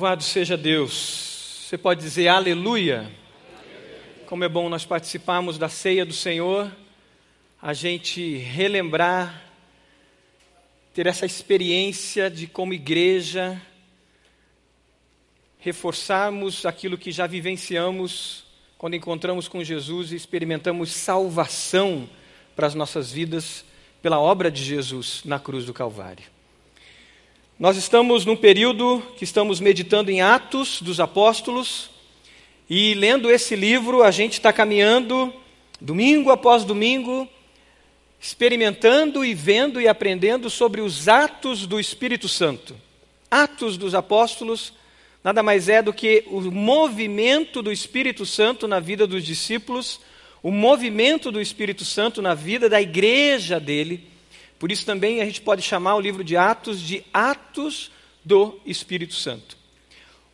Louvado seja Deus. Você pode dizer aleluia. Como é bom nós participarmos da ceia do Senhor, a gente relembrar, ter essa experiência de, como igreja, reforçarmos aquilo que já vivenciamos quando encontramos com Jesus e experimentamos salvação para as nossas vidas pela obra de Jesus na cruz do Calvário. Nós estamos num período que estamos meditando em Atos dos Apóstolos e lendo esse livro, a gente está caminhando domingo após domingo, experimentando e vendo e aprendendo sobre os atos do Espírito Santo. Atos dos Apóstolos nada mais é do que o movimento do Espírito Santo na vida dos discípulos, o movimento do Espírito Santo na vida da igreja dele por isso também a gente pode chamar o livro de Atos de Atos do Espírito Santo.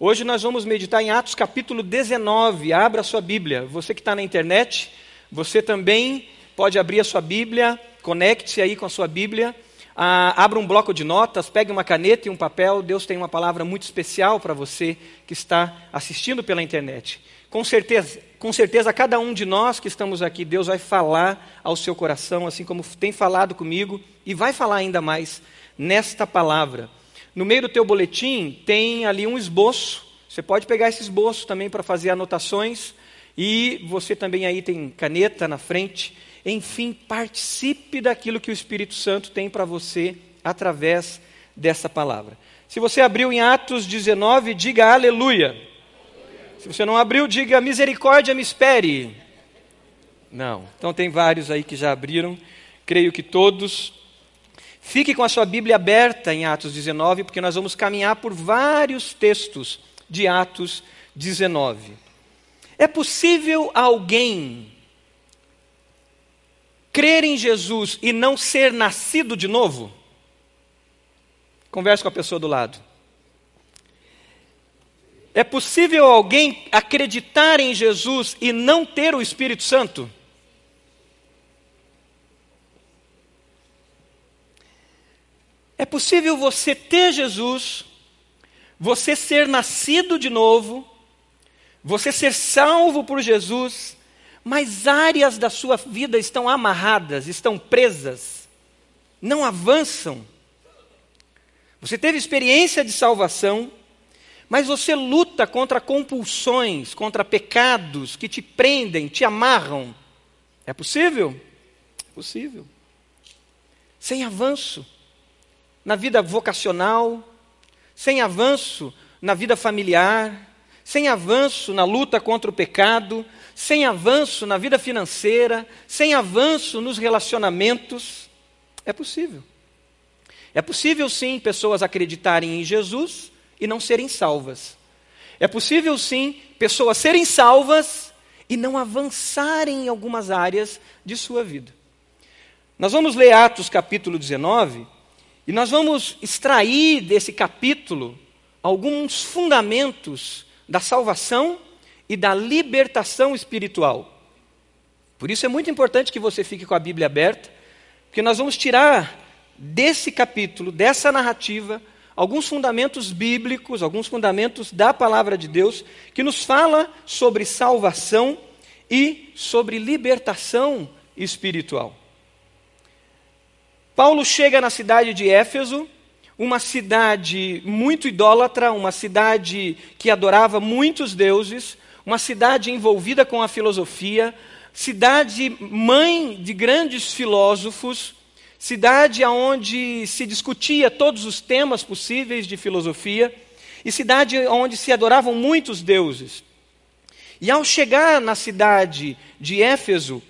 Hoje nós vamos meditar em Atos capítulo 19. Abra a sua Bíblia. Você que está na internet, você também pode abrir a sua Bíblia, conecte-se aí com a sua Bíblia. Ah, abra um bloco de notas, pegue uma caneta e um papel. Deus tem uma palavra muito especial para você que está assistindo pela internet. Com certeza, com certeza, cada um de nós que estamos aqui, Deus vai falar ao seu coração, assim como tem falado comigo e vai falar ainda mais nesta palavra. No meio do teu boletim tem ali um esboço. Você pode pegar esse esboço também para fazer anotações e você também aí tem caneta na frente. Enfim, participe daquilo que o Espírito Santo tem para você através dessa palavra. Se você abriu em Atos 19, diga aleluia. Se você não abriu, diga misericórdia me espere. Não. Então tem vários aí que já abriram. Creio que todos. Fique com a sua Bíblia aberta em Atos 19, porque nós vamos caminhar por vários textos de Atos 19. É possível alguém crer em Jesus e não ser nascido de novo? Converse com a pessoa do lado. É possível alguém acreditar em Jesus e não ter o Espírito Santo? É possível você ter Jesus, você ser nascido de novo, você ser salvo por Jesus, mas áreas da sua vida estão amarradas, estão presas, não avançam. Você teve experiência de salvação, mas você luta contra compulsões, contra pecados que te prendem, te amarram. É possível? É possível. Sem avanço na vida vocacional, sem avanço na vida familiar, sem avanço na luta contra o pecado, sem avanço na vida financeira, sem avanço nos relacionamentos. É possível. É possível sim pessoas acreditarem em Jesus e não serem salvas. É possível, sim, pessoas serem salvas e não avançarem em algumas áreas de sua vida. Nós vamos ler Atos capítulo 19 e nós vamos extrair desse capítulo alguns fundamentos da salvação e da libertação espiritual. Por isso é muito importante que você fique com a Bíblia aberta, porque nós vamos tirar desse capítulo, dessa narrativa, alguns fundamentos bíblicos, alguns fundamentos da palavra de Deus, que nos fala sobre salvação e sobre libertação espiritual. Paulo chega na cidade de Éfeso, uma cidade muito idólatra, uma cidade que adorava muitos deuses, uma cidade envolvida com a filosofia, cidade mãe de grandes filósofos, cidade onde se discutia todos os temas possíveis de filosofia, e cidade onde se adoravam muitos deuses. E ao chegar na cidade de Éfeso,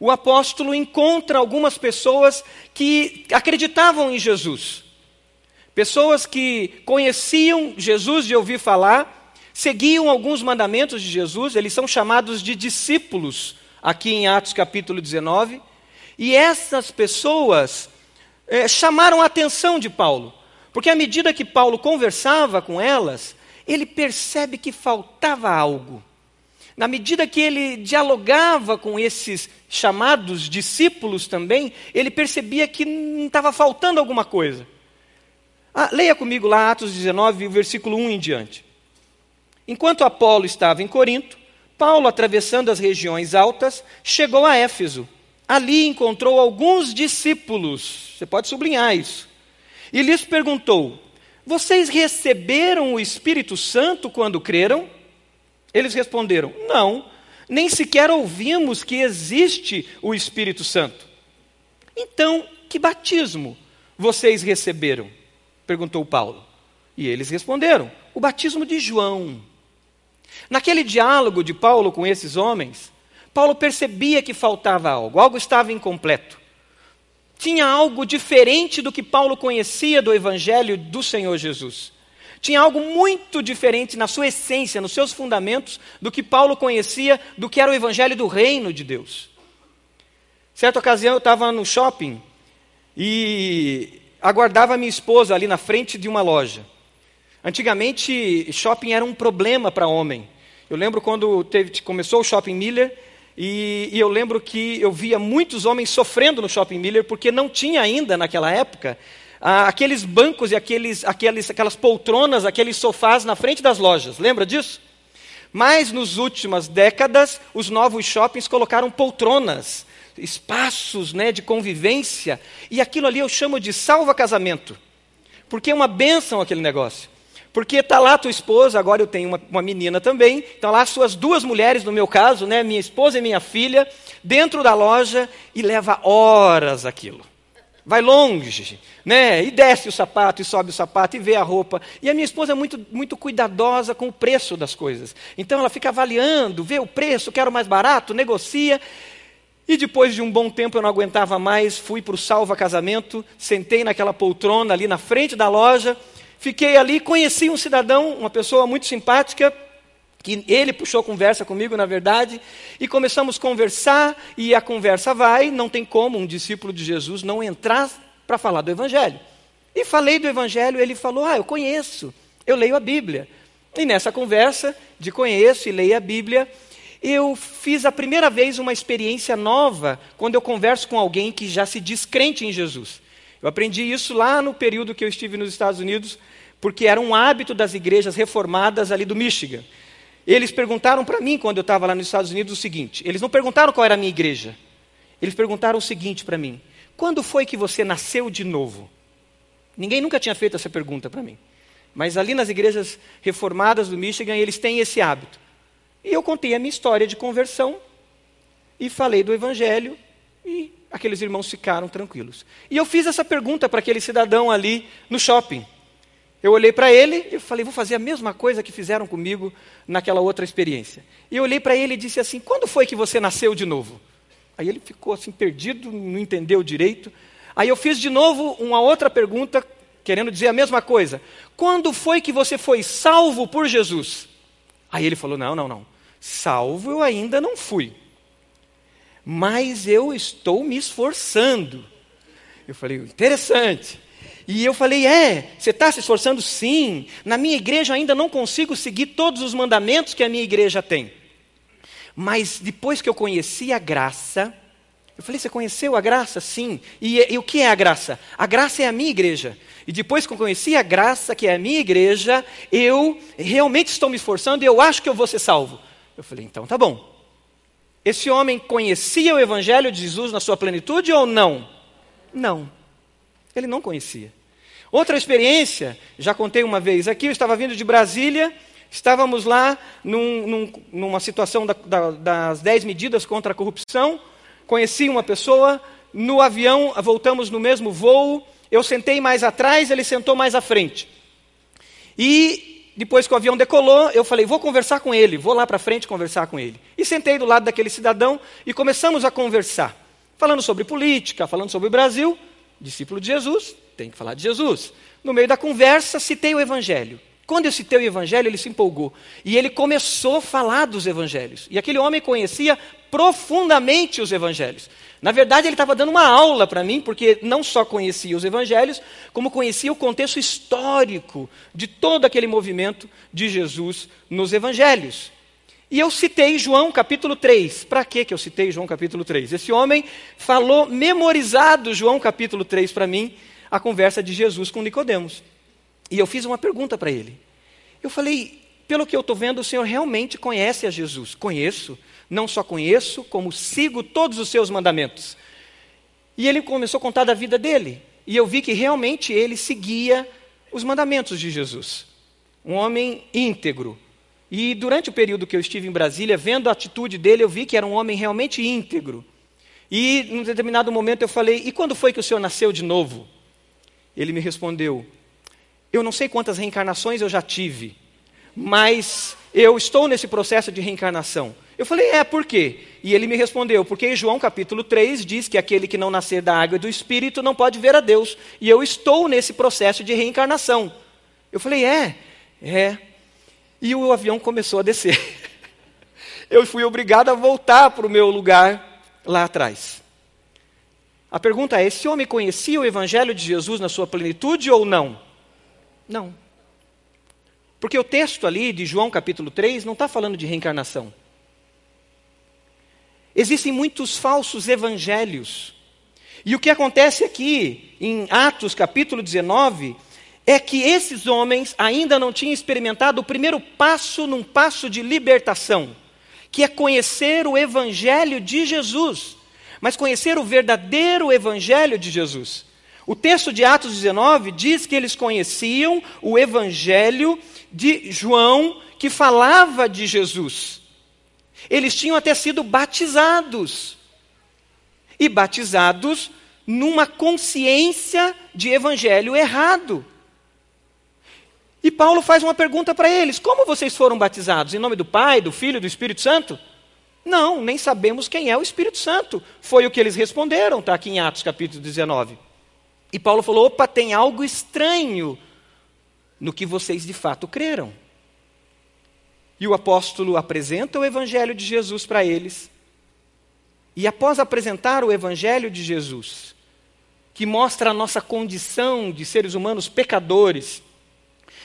o apóstolo encontra algumas pessoas que acreditavam em Jesus. Pessoas que conheciam Jesus de ouvir falar, seguiam alguns mandamentos de Jesus, eles são chamados de discípulos, aqui em Atos capítulo 19. E essas pessoas é, chamaram a atenção de Paulo, porque à medida que Paulo conversava com elas, ele percebe que faltava algo. Na medida que ele dialogava com esses chamados discípulos também, ele percebia que estava faltando alguma coisa. Ah, leia comigo lá Atos 19, o versículo 1 em diante. Enquanto Apolo estava em Corinto, Paulo, atravessando as regiões altas, chegou a Éfeso. Ali encontrou alguns discípulos, você pode sublinhar isso, e lhes perguntou: Vocês receberam o Espírito Santo quando creram? Eles responderam: Não, nem sequer ouvimos que existe o Espírito Santo. Então, que batismo vocês receberam? perguntou Paulo. E eles responderam: O batismo de João. Naquele diálogo de Paulo com esses homens, Paulo percebia que faltava algo, algo estava incompleto. Tinha algo diferente do que Paulo conhecia do Evangelho do Senhor Jesus. Tinha algo muito diferente na sua essência, nos seus fundamentos, do que Paulo conhecia do que era o Evangelho do Reino de Deus. Certa ocasião eu estava no shopping e aguardava minha esposa ali na frente de uma loja. Antigamente, shopping era um problema para homem. Eu lembro quando teve, começou o Shopping Miller e, e, eu lembro que eu via muitos homens sofrendo no Shopping Miller porque não tinha ainda, naquela época, ah, aqueles bancos e aqueles, aqueles, aquelas poltronas, aqueles sofás na frente das lojas. Lembra disso? Mas nas últimas décadas, os novos shoppings colocaram poltronas, espaços né, de convivência, e aquilo ali eu chamo de salva-casamento, porque é uma bênção aquele negócio. Porque está lá tua esposa, agora eu tenho uma, uma menina também, estão lá suas duas mulheres, no meu caso, né, minha esposa e minha filha, dentro da loja e leva horas aquilo. Vai longe, né? E desce o sapato, e sobe o sapato, e vê a roupa. E a minha esposa é muito, muito cuidadosa com o preço das coisas. Então ela fica avaliando, vê o preço, quero mais barato, negocia. E depois de um bom tempo eu não aguentava mais, fui para o salva casamento, sentei naquela poltrona ali na frente da loja Fiquei ali, conheci um cidadão, uma pessoa muito simpática, que ele puxou conversa comigo, na verdade, e começamos a conversar, e a conversa vai, não tem como um discípulo de Jesus não entrar para falar do Evangelho. E falei do Evangelho, ele falou: Ah, eu conheço, eu leio a Bíblia. E nessa conversa de conheço e leio a Bíblia, eu fiz a primeira vez uma experiência nova quando eu converso com alguém que já se diz crente em Jesus. Eu aprendi isso lá no período que eu estive nos Estados Unidos, porque era um hábito das igrejas reformadas ali do Michigan. Eles perguntaram para mim, quando eu estava lá nos Estados Unidos, o seguinte: eles não perguntaram qual era a minha igreja, eles perguntaram o seguinte para mim: quando foi que você nasceu de novo? Ninguém nunca tinha feito essa pergunta para mim. Mas ali nas igrejas reformadas do Michigan, eles têm esse hábito. E eu contei a minha história de conversão e falei do evangelho e aqueles irmãos ficaram tranquilos. E eu fiz essa pergunta para aquele cidadão ali no shopping. Eu olhei para ele e falei, vou fazer a mesma coisa que fizeram comigo naquela outra experiência. E eu olhei para ele e disse assim: quando foi que você nasceu de novo? Aí ele ficou assim perdido, não entendeu direito. Aí eu fiz de novo uma outra pergunta, querendo dizer a mesma coisa. Quando foi que você foi salvo por Jesus? Aí ele falou: não, não, não. Salvo eu ainda não fui. Mas eu estou me esforçando. Eu falei: interessante. E eu falei: É, você está se esforçando? Sim. Na minha igreja ainda não consigo seguir todos os mandamentos que a minha igreja tem. Mas depois que eu conheci a graça, eu falei: Você conheceu a graça? Sim. E, e o que é a graça? A graça é a minha igreja. E depois que eu conheci a graça, que é a minha igreja, eu realmente estou me esforçando e eu acho que eu vou ser salvo. Eu falei: Então tá bom. Esse homem conhecia o evangelho de Jesus na sua plenitude ou não? Não. Ele não conhecia. Outra experiência, já contei uma vez aqui, eu estava vindo de Brasília, estávamos lá num, num, numa situação da, da, das dez medidas contra a corrupção, conheci uma pessoa, no avião, voltamos no mesmo voo, eu sentei mais atrás, ele sentou mais à frente. E depois que o avião decolou, eu falei, vou conversar com ele, vou lá para frente conversar com ele. E sentei do lado daquele cidadão e começamos a conversar, falando sobre política, falando sobre o Brasil, discípulo de Jesus, tem que falar de Jesus. No meio da conversa, citei o Evangelho. Quando eu citei o Evangelho, ele se empolgou. E ele começou a falar dos Evangelhos. E aquele homem conhecia profundamente os Evangelhos. Na verdade, ele estava dando uma aula para mim, porque não só conhecia os Evangelhos, como conhecia o contexto histórico de todo aquele movimento de Jesus nos Evangelhos. E eu citei João capítulo 3. Para que eu citei João capítulo 3? Esse homem falou memorizado João capítulo 3 para mim, a conversa de Jesus com Nicodemos. E eu fiz uma pergunta para ele. Eu falei: pelo que eu estou vendo, o senhor realmente conhece a Jesus. Conheço. Não só conheço, como sigo todos os seus mandamentos. E ele começou a contar da vida dele. E eu vi que realmente ele seguia os mandamentos de Jesus. Um homem íntegro. E durante o período que eu estive em Brasília, vendo a atitude dele, eu vi que era um homem realmente íntegro. E num determinado momento eu falei: E quando foi que o senhor nasceu de novo? Ele me respondeu: Eu não sei quantas reencarnações eu já tive, mas eu estou nesse processo de reencarnação. Eu falei: É, por quê? E ele me respondeu: Porque em João capítulo 3 diz que aquele que não nascer da água e do espírito não pode ver a Deus. E eu estou nesse processo de reencarnação. Eu falei: É, é. E o avião começou a descer. Eu fui obrigado a voltar para o meu lugar lá atrás. A pergunta é: esse homem conhecia o Evangelho de Jesus na sua plenitude ou não? Não. Porque o texto ali de João capítulo 3 não está falando de reencarnação. Existem muitos falsos evangelhos. E o que acontece aqui, em Atos capítulo 19, é que esses homens ainda não tinham experimentado o primeiro passo num passo de libertação que é conhecer o Evangelho de Jesus, mas conhecer o verdadeiro Evangelho de Jesus. O texto de Atos 19 diz que eles conheciam o Evangelho de João, que falava de Jesus. Eles tinham até sido batizados. E batizados numa consciência de evangelho errado. E Paulo faz uma pergunta para eles: Como vocês foram batizados? Em nome do Pai, do Filho e do Espírito Santo? Não, nem sabemos quem é o Espírito Santo. Foi o que eles responderam, está aqui em Atos capítulo 19. E Paulo falou: opa, tem algo estranho no que vocês de fato creram. E o apóstolo apresenta o Evangelho de Jesus para eles. E após apresentar o Evangelho de Jesus, que mostra a nossa condição de seres humanos pecadores,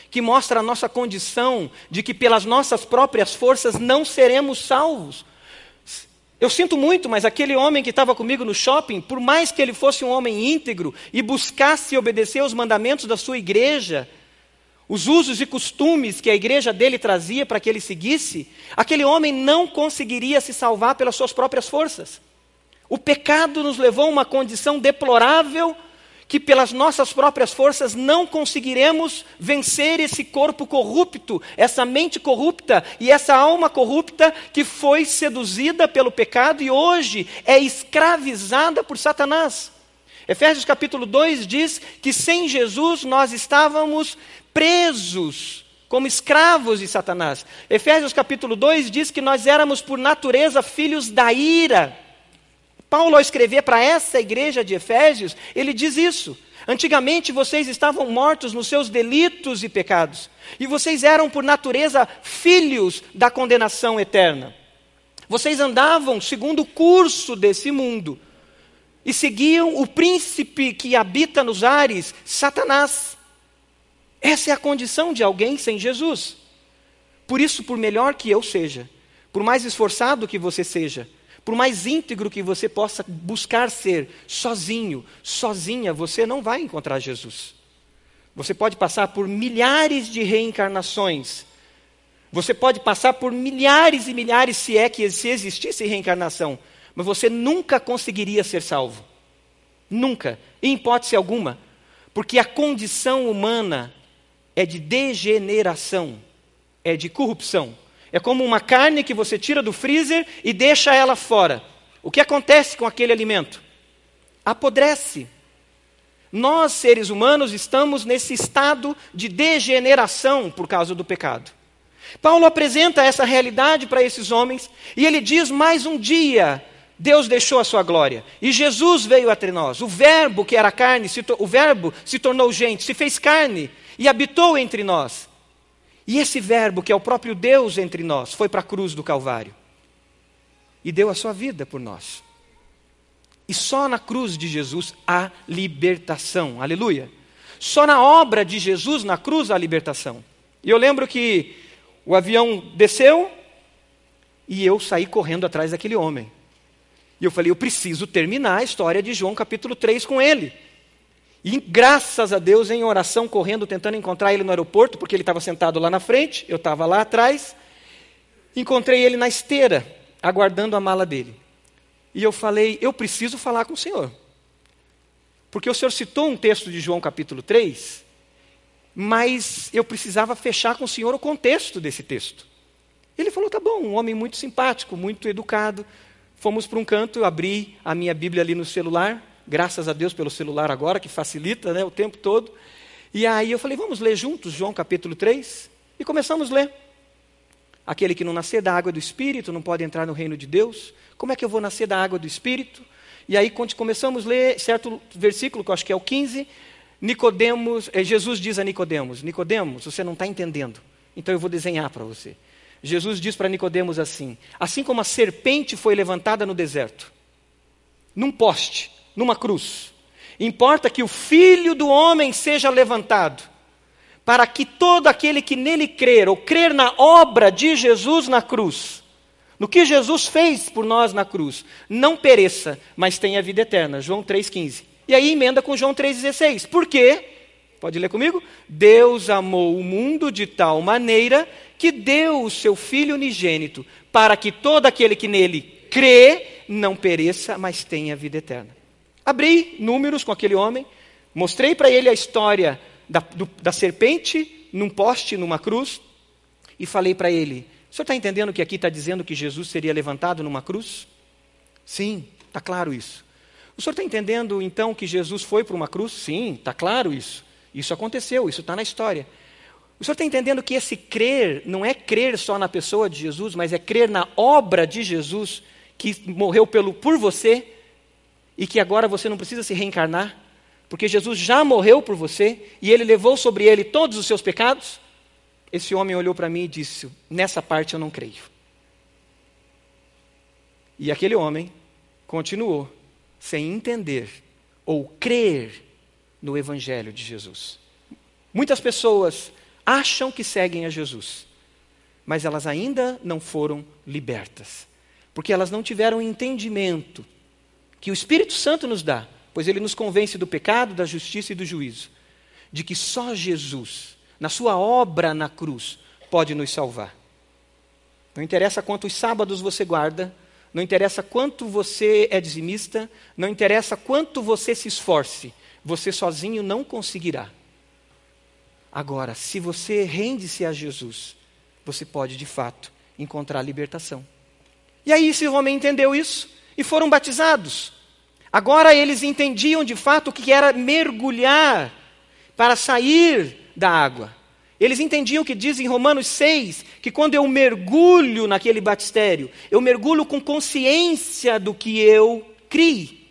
que mostra a nossa condição de que pelas nossas próprias forças não seremos salvos. Eu sinto muito, mas aquele homem que estava comigo no shopping, por mais que ele fosse um homem íntegro e buscasse obedecer os mandamentos da sua igreja, os usos e costumes que a igreja dele trazia para que ele seguisse, aquele homem não conseguiria se salvar pelas suas próprias forças. O pecado nos levou a uma condição deplorável que pelas nossas próprias forças não conseguiremos vencer esse corpo corrupto, essa mente corrupta e essa alma corrupta que foi seduzida pelo pecado e hoje é escravizada por Satanás. Efésios capítulo 2 diz que sem Jesus nós estávamos presos como escravos de Satanás. Efésios capítulo 2 diz que nós éramos por natureza filhos da ira. Paulo, ao escrever para essa igreja de Efésios, ele diz isso. Antigamente vocês estavam mortos nos seus delitos e pecados, e vocês eram, por natureza, filhos da condenação eterna. Vocês andavam segundo o curso desse mundo e seguiam o príncipe que habita nos ares, Satanás. Essa é a condição de alguém sem Jesus. Por isso, por melhor que eu seja, por mais esforçado que você seja, por mais íntegro que você possa buscar ser, sozinho, sozinha, você não vai encontrar Jesus. Você pode passar por milhares de reencarnações. Você pode passar por milhares e milhares, se é que se existisse reencarnação, mas você nunca conseguiria ser salvo. Nunca, em hipótese alguma, porque a condição humana é de degeneração, é de corrupção. É como uma carne que você tira do freezer e deixa ela fora. O que acontece com aquele alimento? Apodrece. Nós, seres humanos, estamos nesse estado de degeneração por causa do pecado. Paulo apresenta essa realidade para esses homens e ele diz: mais um dia Deus deixou a sua glória e Jesus veio entre nós. O Verbo que era carne, o Verbo se tornou gente, se fez carne e habitou entre nós. E esse Verbo, que é o próprio Deus entre nós, foi para a cruz do Calvário e deu a sua vida por nós. E só na cruz de Jesus há libertação, aleluia. Só na obra de Jesus na cruz há libertação. E eu lembro que o avião desceu e eu saí correndo atrás daquele homem. E eu falei, eu preciso terminar a história de João capítulo 3 com ele. E graças a Deus, em oração, correndo, tentando encontrar ele no aeroporto, porque ele estava sentado lá na frente, eu estava lá atrás. Encontrei ele na esteira, aguardando a mala dele. E eu falei: Eu preciso falar com o senhor. Porque o senhor citou um texto de João capítulo 3, mas eu precisava fechar com o senhor o contexto desse texto. Ele falou: Tá bom, um homem muito simpático, muito educado. Fomos para um canto, eu abri a minha Bíblia ali no celular, graças a Deus pelo celular agora, que facilita né, o tempo todo. E aí eu falei: Vamos ler juntos João capítulo 3? E começamos a ler. Aquele que não nascer da água do Espírito não pode entrar no reino de Deus. Como é que eu vou nascer da água do Espírito? E aí começamos a ler certo versículo, que eu acho que é o 15. Nicodemos, eh, Jesus diz a Nicodemos: Nicodemos, você não está entendendo. Então eu vou desenhar para você. Jesus diz para Nicodemos assim: assim como a serpente foi levantada no deserto, num poste, numa cruz, importa que o filho do homem seja levantado para que todo aquele que nele crer, ou crer na obra de Jesus na cruz, no que Jesus fez por nós na cruz, não pereça, mas tenha vida eterna. João 3,15. E aí emenda com João 3,16. Por quê? Pode ler comigo? Deus amou o mundo de tal maneira que deu o seu Filho unigênito, para que todo aquele que nele crê não pereça, mas tenha vida eterna. Abri números com aquele homem, mostrei para ele a história da, do, da serpente num poste, numa cruz, e falei para ele: O senhor está entendendo que aqui está dizendo que Jesus seria levantado numa cruz? Sim, está claro isso. O senhor está entendendo então que Jesus foi para uma cruz? Sim, está claro isso. Isso aconteceu, isso está na história. O senhor está entendendo que esse crer não é crer só na pessoa de Jesus, mas é crer na obra de Jesus que morreu pelo, por você e que agora você não precisa se reencarnar? porque Jesus já morreu por você e ele levou sobre ele todos os seus pecados? Esse homem olhou para mim e disse: Nessa parte eu não creio. E aquele homem continuou sem entender ou crer no Evangelho de Jesus. Muitas pessoas acham que seguem a Jesus, mas elas ainda não foram libertas, porque elas não tiveram entendimento que o Espírito Santo nos dá pois ele nos convence do pecado, da justiça e do juízo, de que só Jesus, na sua obra na cruz, pode nos salvar. Não interessa quantos sábados você guarda, não interessa quanto você é dizimista, não interessa quanto você se esforce, você sozinho não conseguirá. Agora, se você rende-se a Jesus, você pode de fato encontrar libertação. E aí esse homem entendeu isso e foram batizados. Agora eles entendiam de fato o que era mergulhar para sair da água. Eles entendiam que diz em Romanos 6 que quando eu mergulho naquele batistério, eu mergulho com consciência do que eu criei.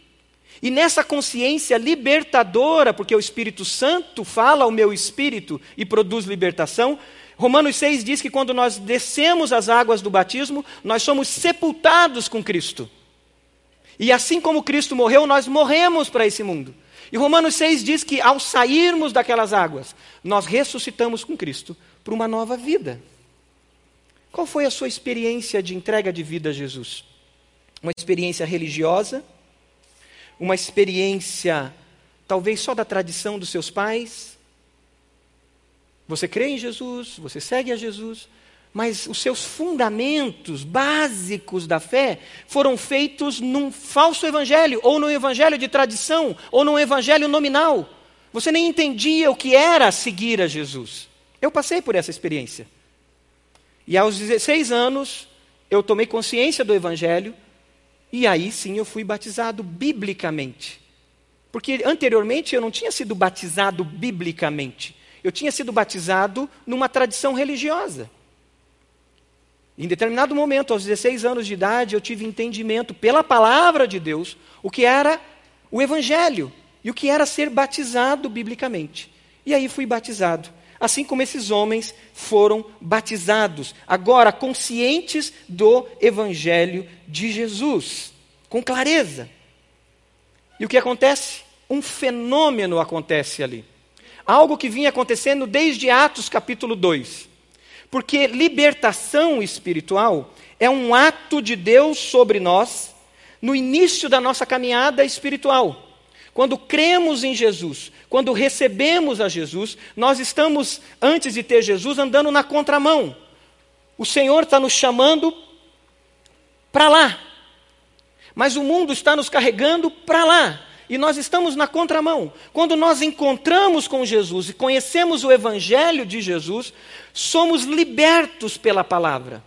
E nessa consciência libertadora, porque o Espírito Santo fala ao meu espírito e produz libertação, Romanos 6 diz que quando nós descemos as águas do batismo, nós somos sepultados com Cristo. E assim como Cristo morreu, nós morremos para esse mundo. E Romanos 6 diz que ao sairmos daquelas águas, nós ressuscitamos com Cristo para uma nova vida. Qual foi a sua experiência de entrega de vida a Jesus? Uma experiência religiosa? Uma experiência talvez só da tradição dos seus pais? Você crê em Jesus, você segue a Jesus, mas os seus fundamentos básicos da fé foram feitos num falso evangelho, ou num evangelho de tradição, ou num evangelho nominal. Você nem entendia o que era seguir a Jesus. Eu passei por essa experiência. E aos 16 anos, eu tomei consciência do evangelho, e aí sim eu fui batizado biblicamente. Porque anteriormente eu não tinha sido batizado biblicamente. Eu tinha sido batizado numa tradição religiosa. Em determinado momento, aos 16 anos de idade, eu tive entendimento pela palavra de Deus o que era o Evangelho e o que era ser batizado biblicamente. E aí fui batizado. Assim como esses homens foram batizados, agora conscientes do Evangelho de Jesus, com clareza. E o que acontece? Um fenômeno acontece ali. Algo que vinha acontecendo desde Atos capítulo 2. Porque libertação espiritual é um ato de Deus sobre nós no início da nossa caminhada espiritual. quando cremos em Jesus, quando recebemos a Jesus, nós estamos, antes de ter Jesus, andando na contramão. O Senhor está nos chamando para lá, mas o mundo está nos carregando para lá. E nós estamos na contramão. Quando nós encontramos com Jesus e conhecemos o Evangelho de Jesus, somos libertos pela palavra.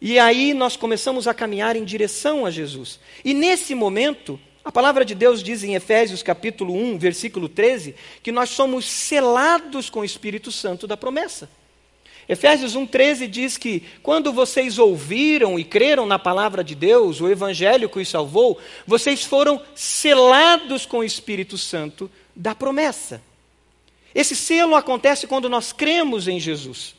E aí nós começamos a caminhar em direção a Jesus. E nesse momento, a palavra de Deus diz em Efésios capítulo 1, versículo 13, que nós somos selados com o Espírito Santo da promessa. Efésios 1,13 diz que quando vocês ouviram e creram na palavra de Deus, o Evangelho que os salvou, vocês foram selados com o Espírito Santo da promessa. Esse selo acontece quando nós cremos em Jesus.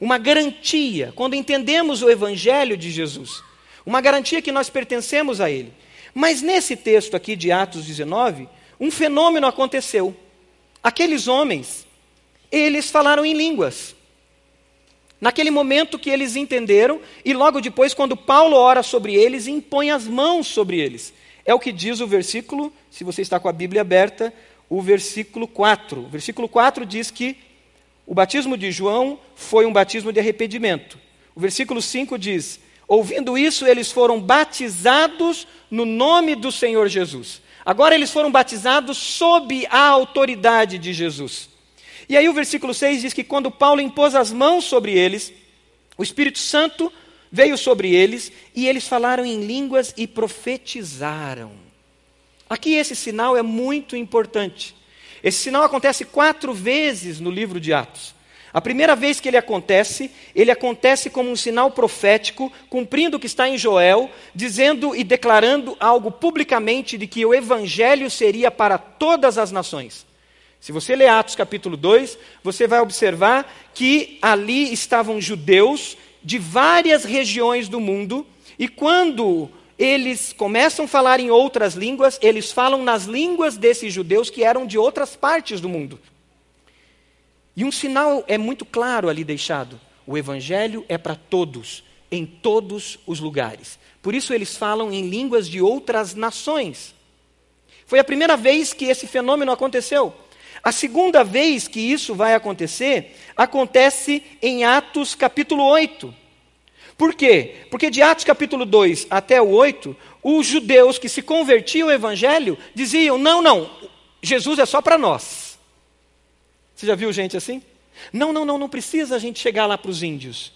Uma garantia, quando entendemos o Evangelho de Jesus. Uma garantia que nós pertencemos a Ele. Mas nesse texto aqui de Atos 19, um fenômeno aconteceu. Aqueles homens, eles falaram em línguas. Naquele momento que eles entenderam, e logo depois, quando Paulo ora sobre eles, impõe as mãos sobre eles. É o que diz o versículo, se você está com a Bíblia aberta, o versículo 4. O versículo 4 diz que o batismo de João foi um batismo de arrependimento. O versículo 5 diz: Ouvindo isso, eles foram batizados no nome do Senhor Jesus. Agora eles foram batizados sob a autoridade de Jesus. E aí o versículo 6 diz que quando Paulo impôs as mãos sobre eles, o Espírito Santo veio sobre eles e eles falaram em línguas e profetizaram. Aqui esse sinal é muito importante. Esse sinal acontece quatro vezes no livro de Atos. A primeira vez que ele acontece, ele acontece como um sinal profético, cumprindo o que está em Joel, dizendo e declarando algo publicamente de que o evangelho seria para todas as nações. Se você ler Atos capítulo 2, você vai observar que ali estavam judeus de várias regiões do mundo, e quando eles começam a falar em outras línguas, eles falam nas línguas desses judeus que eram de outras partes do mundo. E um sinal é muito claro ali deixado: o evangelho é para todos, em todos os lugares. Por isso eles falam em línguas de outras nações. Foi a primeira vez que esse fenômeno aconteceu. A segunda vez que isso vai acontecer acontece em Atos capítulo 8. Por quê? Porque de Atos capítulo 2 até o 8, os judeus que se convertiam ao evangelho diziam: não, não, Jesus é só para nós. Você já viu gente assim? Não, não, não, não precisa a gente chegar lá para os índios.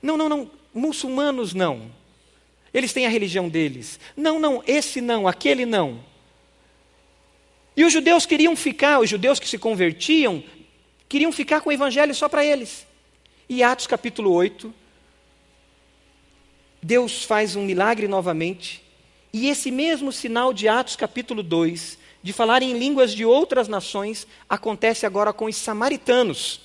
Não, não, não, muçulmanos não. Eles têm a religião deles. Não, não, esse não, aquele não. E os judeus queriam ficar, os judeus que se convertiam, queriam ficar com o evangelho só para eles. E Atos capítulo 8, Deus faz um milagre novamente, e esse mesmo sinal de Atos capítulo 2 de falar em línguas de outras nações acontece agora com os samaritanos.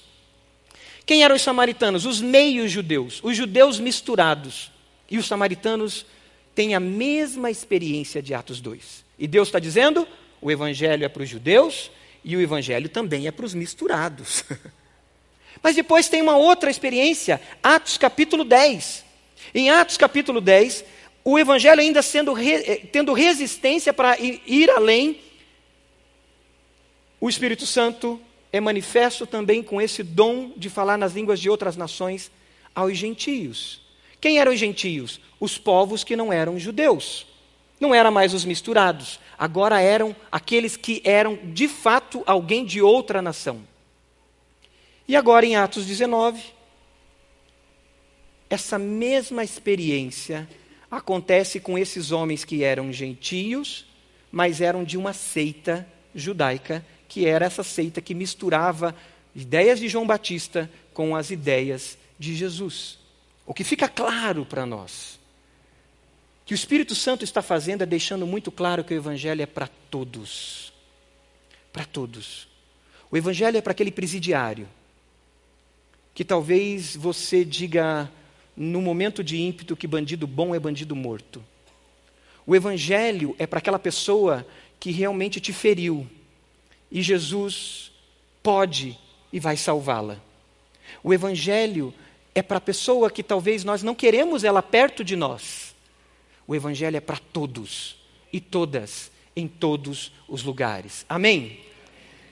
Quem eram os samaritanos? Os meios judeus, os judeus misturados. E os samaritanos têm a mesma experiência de Atos 2. E Deus está dizendo: o evangelho é para os judeus e o evangelho também é para os misturados. Mas depois tem uma outra experiência, Atos capítulo 10. Em Atos capítulo 10, o evangelho ainda sendo, eh, tendo resistência para ir, ir além o Espírito Santo é manifesto também com esse dom de falar nas línguas de outras nações aos gentios. Quem eram os gentios? Os povos que não eram judeus. Não eram mais os misturados, agora eram aqueles que eram de fato alguém de outra nação. E agora em Atos 19, essa mesma experiência acontece com esses homens que eram gentios, mas eram de uma seita judaica que era essa seita que misturava ideias de João Batista com as ideias de Jesus. O que fica claro para nós, que o Espírito Santo está fazendo é deixando muito claro que o Evangelho é para todos. Para todos. O Evangelho é para aquele presidiário, que talvez você diga no momento de ímpeto que bandido bom é bandido morto. O Evangelho é para aquela pessoa que realmente te feriu, e Jesus pode e vai salvá-la. O Evangelho é para a pessoa que talvez nós não queremos ela perto de nós. O Evangelho é para todos e todas, em todos os lugares. Amém?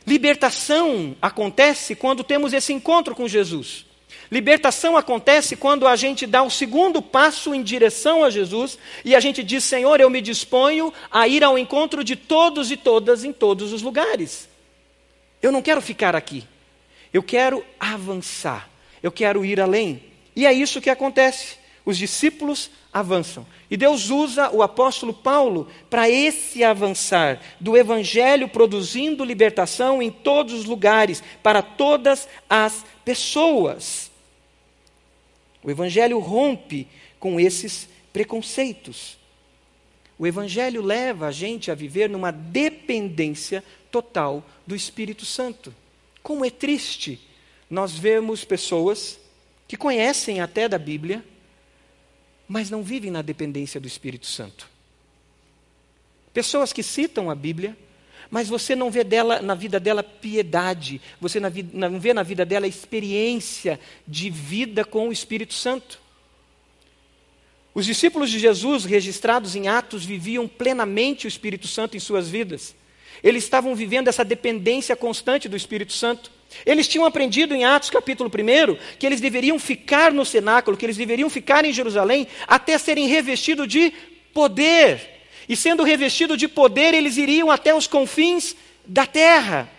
Libertação acontece quando temos esse encontro com Jesus. Libertação acontece quando a gente dá o segundo passo em direção a Jesus e a gente diz: Senhor, eu me disponho a ir ao encontro de todos e todas em todos os lugares. Eu não quero ficar aqui. Eu quero avançar. Eu quero ir além. E é isso que acontece. Os discípulos avançam. E Deus usa o apóstolo Paulo para esse avançar do evangelho produzindo libertação em todos os lugares, para todas as pessoas. O Evangelho rompe com esses preconceitos. O Evangelho leva a gente a viver numa dependência total do Espírito Santo. Como é triste nós vemos pessoas que conhecem até da Bíblia, mas não vivem na dependência do Espírito Santo. Pessoas que citam a Bíblia, mas você não vê dela, na vida dela piedade, você não vê na vida dela experiência de vida com o Espírito Santo. Os discípulos de Jesus, registrados em Atos, viviam plenamente o Espírito Santo em suas vidas. Eles estavam vivendo essa dependência constante do Espírito Santo. Eles tinham aprendido em Atos capítulo 1 que eles deveriam ficar no cenáculo, que eles deveriam ficar em Jerusalém até serem revestidos de poder. E sendo revestido de poder, eles iriam até os confins da terra.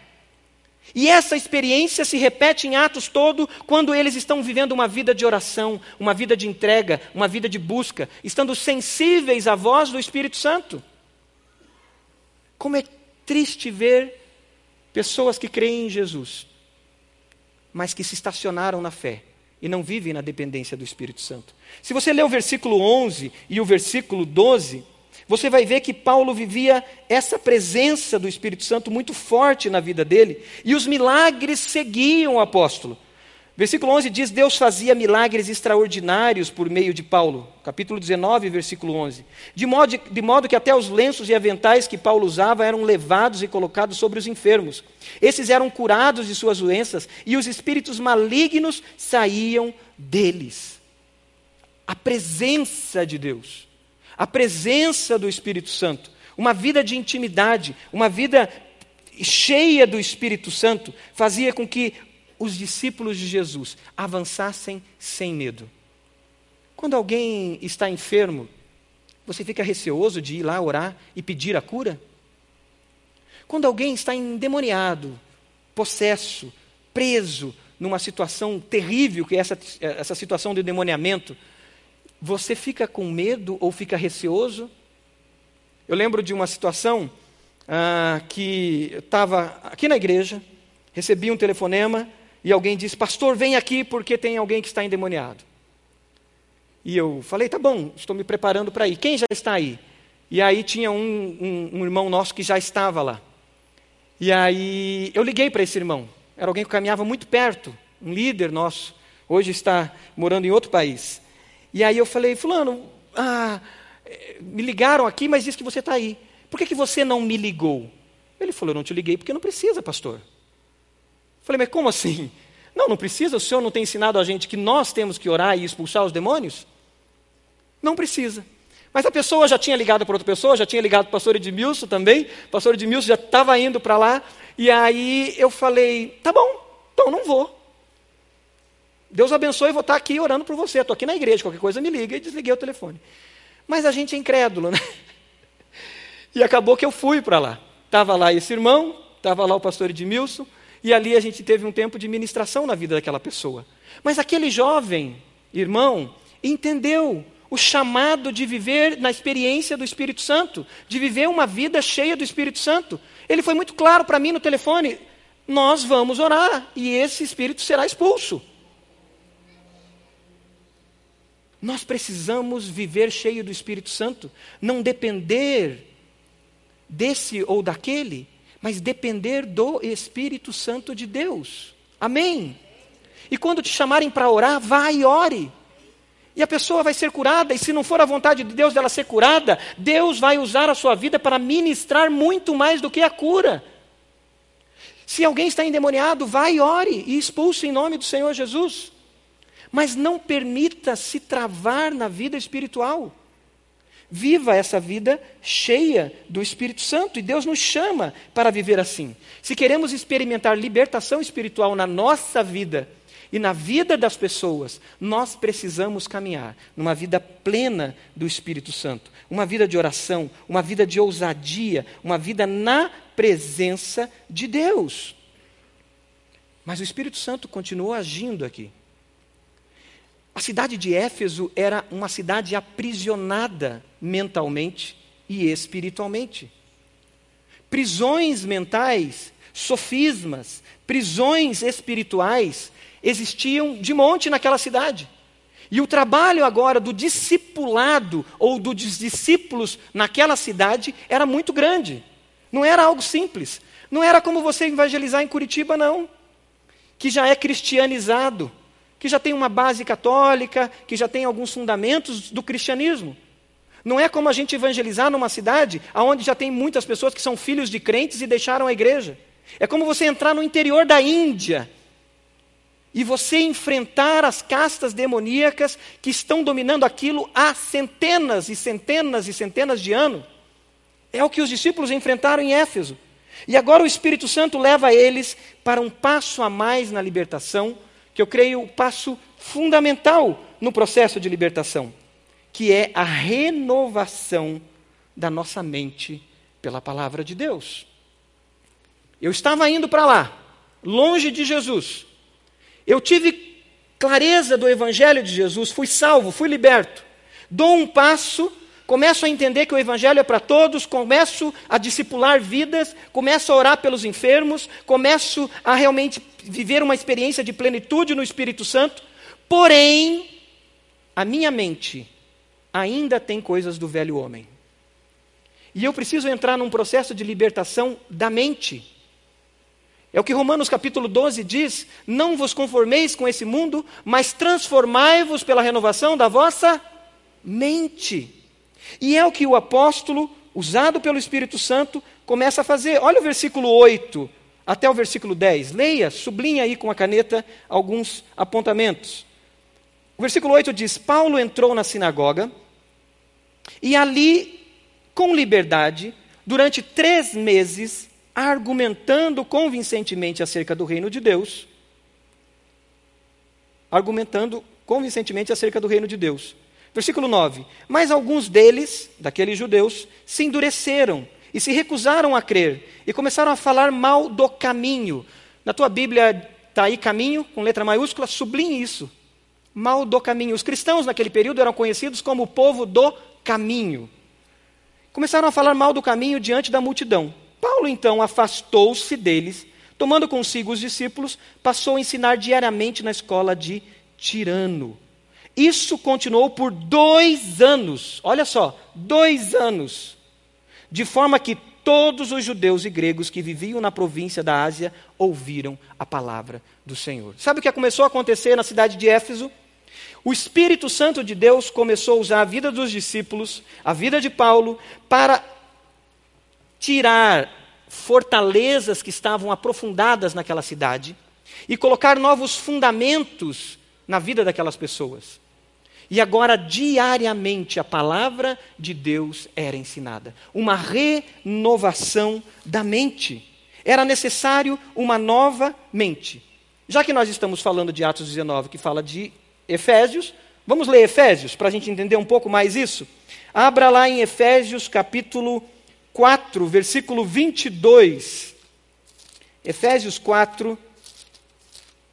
E essa experiência se repete em Atos todo quando eles estão vivendo uma vida de oração, uma vida de entrega, uma vida de busca, estando sensíveis à voz do Espírito Santo. Como é triste ver pessoas que creem em Jesus, mas que se estacionaram na fé e não vivem na dependência do Espírito Santo. Se você ler o versículo 11 e o versículo 12, você vai ver que Paulo vivia essa presença do Espírito Santo muito forte na vida dele, e os milagres seguiam o apóstolo. Versículo 11 diz: Deus fazia milagres extraordinários por meio de Paulo. Capítulo 19, versículo 11. De modo, de modo que até os lenços e aventais que Paulo usava eram levados e colocados sobre os enfermos. Esses eram curados de suas doenças e os espíritos malignos saíam deles. A presença de Deus a presença do Espírito Santo, uma vida de intimidade, uma vida cheia do Espírito Santo, fazia com que os discípulos de Jesus avançassem sem medo. Quando alguém está enfermo, você fica receoso de ir lá orar e pedir a cura? Quando alguém está endemoniado, possesso, preso numa situação terrível, que é essa, essa situação de endemoniamento, você fica com medo ou fica receoso? Eu lembro de uma situação ah, que estava aqui na igreja, recebi um telefonema e alguém disse: Pastor, vem aqui porque tem alguém que está endemoniado. E eu falei: Tá bom, estou me preparando para ir. Quem já está aí? E aí tinha um, um, um irmão nosso que já estava lá. E aí eu liguei para esse irmão. Era alguém que caminhava muito perto, um líder nosso. Hoje está morando em outro país. E aí eu falei, fulano, ah, me ligaram aqui, mas diz que você está aí. Por que, que você não me ligou? Ele falou, eu não te liguei porque não precisa, pastor. Falei, mas como assim? Não, não precisa, o senhor não tem ensinado a gente que nós temos que orar e expulsar os demônios? Não precisa. Mas a pessoa já tinha ligado para outra pessoa, já tinha ligado para o pastor Edmilson também, o pastor Edmilson já estava indo para lá, e aí eu falei, tá bom, então não vou. Deus abençoe, vou estar aqui orando por você. Estou aqui na igreja, qualquer coisa me liga e desliguei o telefone. Mas a gente é incrédulo, né? E acabou que eu fui para lá. Estava lá esse irmão, estava lá o pastor Edmilson, e ali a gente teve um tempo de ministração na vida daquela pessoa. Mas aquele jovem irmão entendeu o chamado de viver na experiência do Espírito Santo, de viver uma vida cheia do Espírito Santo. Ele foi muito claro para mim no telefone: nós vamos orar e esse espírito será expulso. Nós precisamos viver cheio do Espírito Santo, não depender desse ou daquele, mas depender do Espírito Santo de Deus. Amém? E quando te chamarem para orar, vá e ore. E a pessoa vai ser curada, e se não for a vontade de Deus dela ser curada, Deus vai usar a sua vida para ministrar muito mais do que a cura. Se alguém está endemoniado, vá e ore e expulse em nome do Senhor Jesus mas não permita se travar na vida espiritual. Viva essa vida cheia do Espírito Santo. E Deus nos chama para viver assim. Se queremos experimentar libertação espiritual na nossa vida e na vida das pessoas, nós precisamos caminhar numa vida plena do Espírito Santo. Uma vida de oração, uma vida de ousadia, uma vida na presença de Deus. Mas o Espírito Santo continuou agindo aqui. A cidade de Éfeso era uma cidade aprisionada mentalmente e espiritualmente. Prisões mentais, sofismas, prisões espirituais existiam de monte naquela cidade. E o trabalho agora do discipulado ou dos discípulos naquela cidade era muito grande. Não era algo simples. Não era como você evangelizar em Curitiba, não. Que já é cristianizado que já tem uma base católica, que já tem alguns fundamentos do cristianismo. Não é como a gente evangelizar numa cidade onde já tem muitas pessoas que são filhos de crentes e deixaram a igreja. É como você entrar no interior da Índia e você enfrentar as castas demoníacas que estão dominando aquilo há centenas e centenas e centenas de anos. É o que os discípulos enfrentaram em Éfeso. E agora o Espírito Santo leva eles para um passo a mais na libertação, que eu creio o passo fundamental no processo de libertação, que é a renovação da nossa mente pela palavra de Deus. Eu estava indo para lá, longe de Jesus. Eu tive clareza do evangelho de Jesus, fui salvo, fui liberto. Dou um passo começo a entender que o Evangelho é para todos, começo a discipular vidas, começo a orar pelos enfermos, começo a realmente viver uma experiência de plenitude no Espírito Santo, porém, a minha mente ainda tem coisas do velho homem. E eu preciso entrar num processo de libertação da mente. É o que Romanos capítulo 12 diz: Não vos conformeis com esse mundo, mas transformai-vos pela renovação da vossa mente. E é o que o apóstolo, usado pelo Espírito Santo, começa a fazer. Olha o versículo 8 até o versículo 10. Leia, sublinha aí com a caneta alguns apontamentos. O versículo 8 diz: Paulo entrou na sinagoga e ali, com liberdade, durante três meses, argumentando convincentemente acerca do reino de Deus, argumentando convincentemente acerca do reino de Deus. Versículo 9: Mas alguns deles, daqueles judeus, se endureceram e se recusaram a crer e começaram a falar mal do caminho. Na tua Bíblia está aí caminho, com letra maiúscula, sublinhe isso. Mal do caminho. Os cristãos naquele período eram conhecidos como o povo do caminho. Começaram a falar mal do caminho diante da multidão. Paulo então afastou-se deles, tomando consigo os discípulos, passou a ensinar diariamente na escola de Tirano isso continuou por dois anos. Olha só, dois anos. De forma que todos os judeus e gregos que viviam na província da Ásia ouviram a palavra do Senhor. Sabe o que começou a acontecer na cidade de Éfeso? O Espírito Santo de Deus começou a usar a vida dos discípulos, a vida de Paulo, para tirar fortalezas que estavam aprofundadas naquela cidade e colocar novos fundamentos na vida daquelas pessoas. E agora, diariamente, a palavra de Deus era ensinada. Uma renovação da mente. Era necessário uma nova mente. Já que nós estamos falando de Atos 19, que fala de Efésios, vamos ler Efésios para a gente entender um pouco mais isso? Abra lá em Efésios capítulo 4, versículo 22. Efésios 4,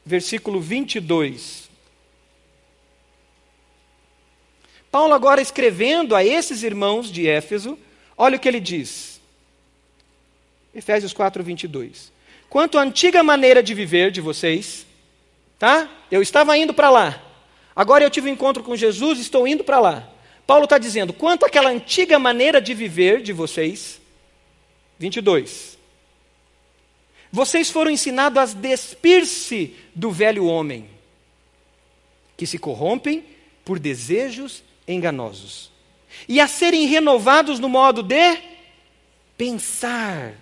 versículo 22. Paulo, agora escrevendo a esses irmãos de Éfeso, olha o que ele diz. Efésios 4, 22. Quanto à antiga maneira de viver de vocês, tá? Eu estava indo para lá. Agora eu tive um encontro com Jesus, estou indo para lá. Paulo está dizendo: quanto àquela antiga maneira de viver de vocês, 22. Vocês foram ensinados a despir-se do velho homem, que se corrompem por desejos enganosos. E a serem renovados no modo de pensar,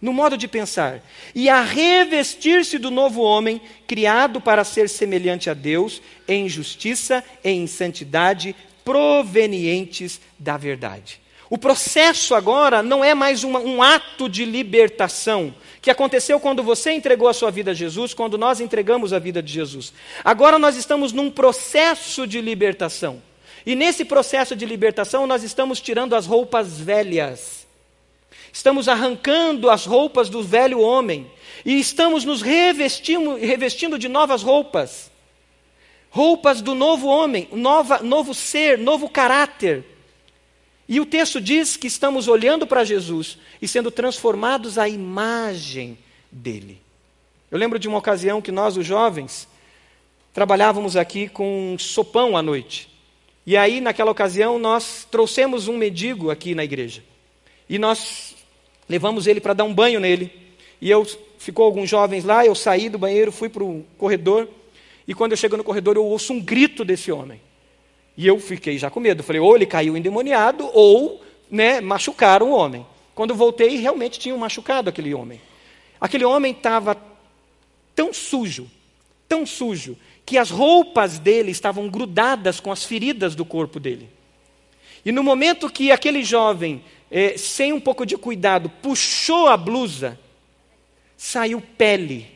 no modo de pensar, e a revestir-se do novo homem, criado para ser semelhante a Deus em justiça e em santidade provenientes da verdade. O processo agora não é mais uma, um ato de libertação, que aconteceu quando você entregou a sua vida a Jesus, quando nós entregamos a vida de Jesus. Agora nós estamos num processo de libertação. E nesse processo de libertação, nós estamos tirando as roupas velhas. Estamos arrancando as roupas do velho homem. E estamos nos revestindo, revestindo de novas roupas. Roupas do novo homem, nova, novo ser, novo caráter. E o texto diz que estamos olhando para Jesus e sendo transformados à imagem dele. Eu lembro de uma ocasião que nós, os jovens, trabalhávamos aqui com sopão à noite. E aí, naquela ocasião, nós trouxemos um mendigo aqui na igreja. E nós levamos ele para dar um banho nele. E eu ficou alguns jovens lá, eu saí do banheiro, fui para o corredor. E quando eu chego no corredor, eu ouço um grito desse homem. E eu fiquei já com medo. Falei, ou ele caiu endemoniado, ou né, machucaram o homem. Quando voltei, realmente tinham machucado aquele homem. Aquele homem estava tão sujo, tão sujo, que as roupas dele estavam grudadas com as feridas do corpo dele. E no momento que aquele jovem, eh, sem um pouco de cuidado, puxou a blusa, saiu pele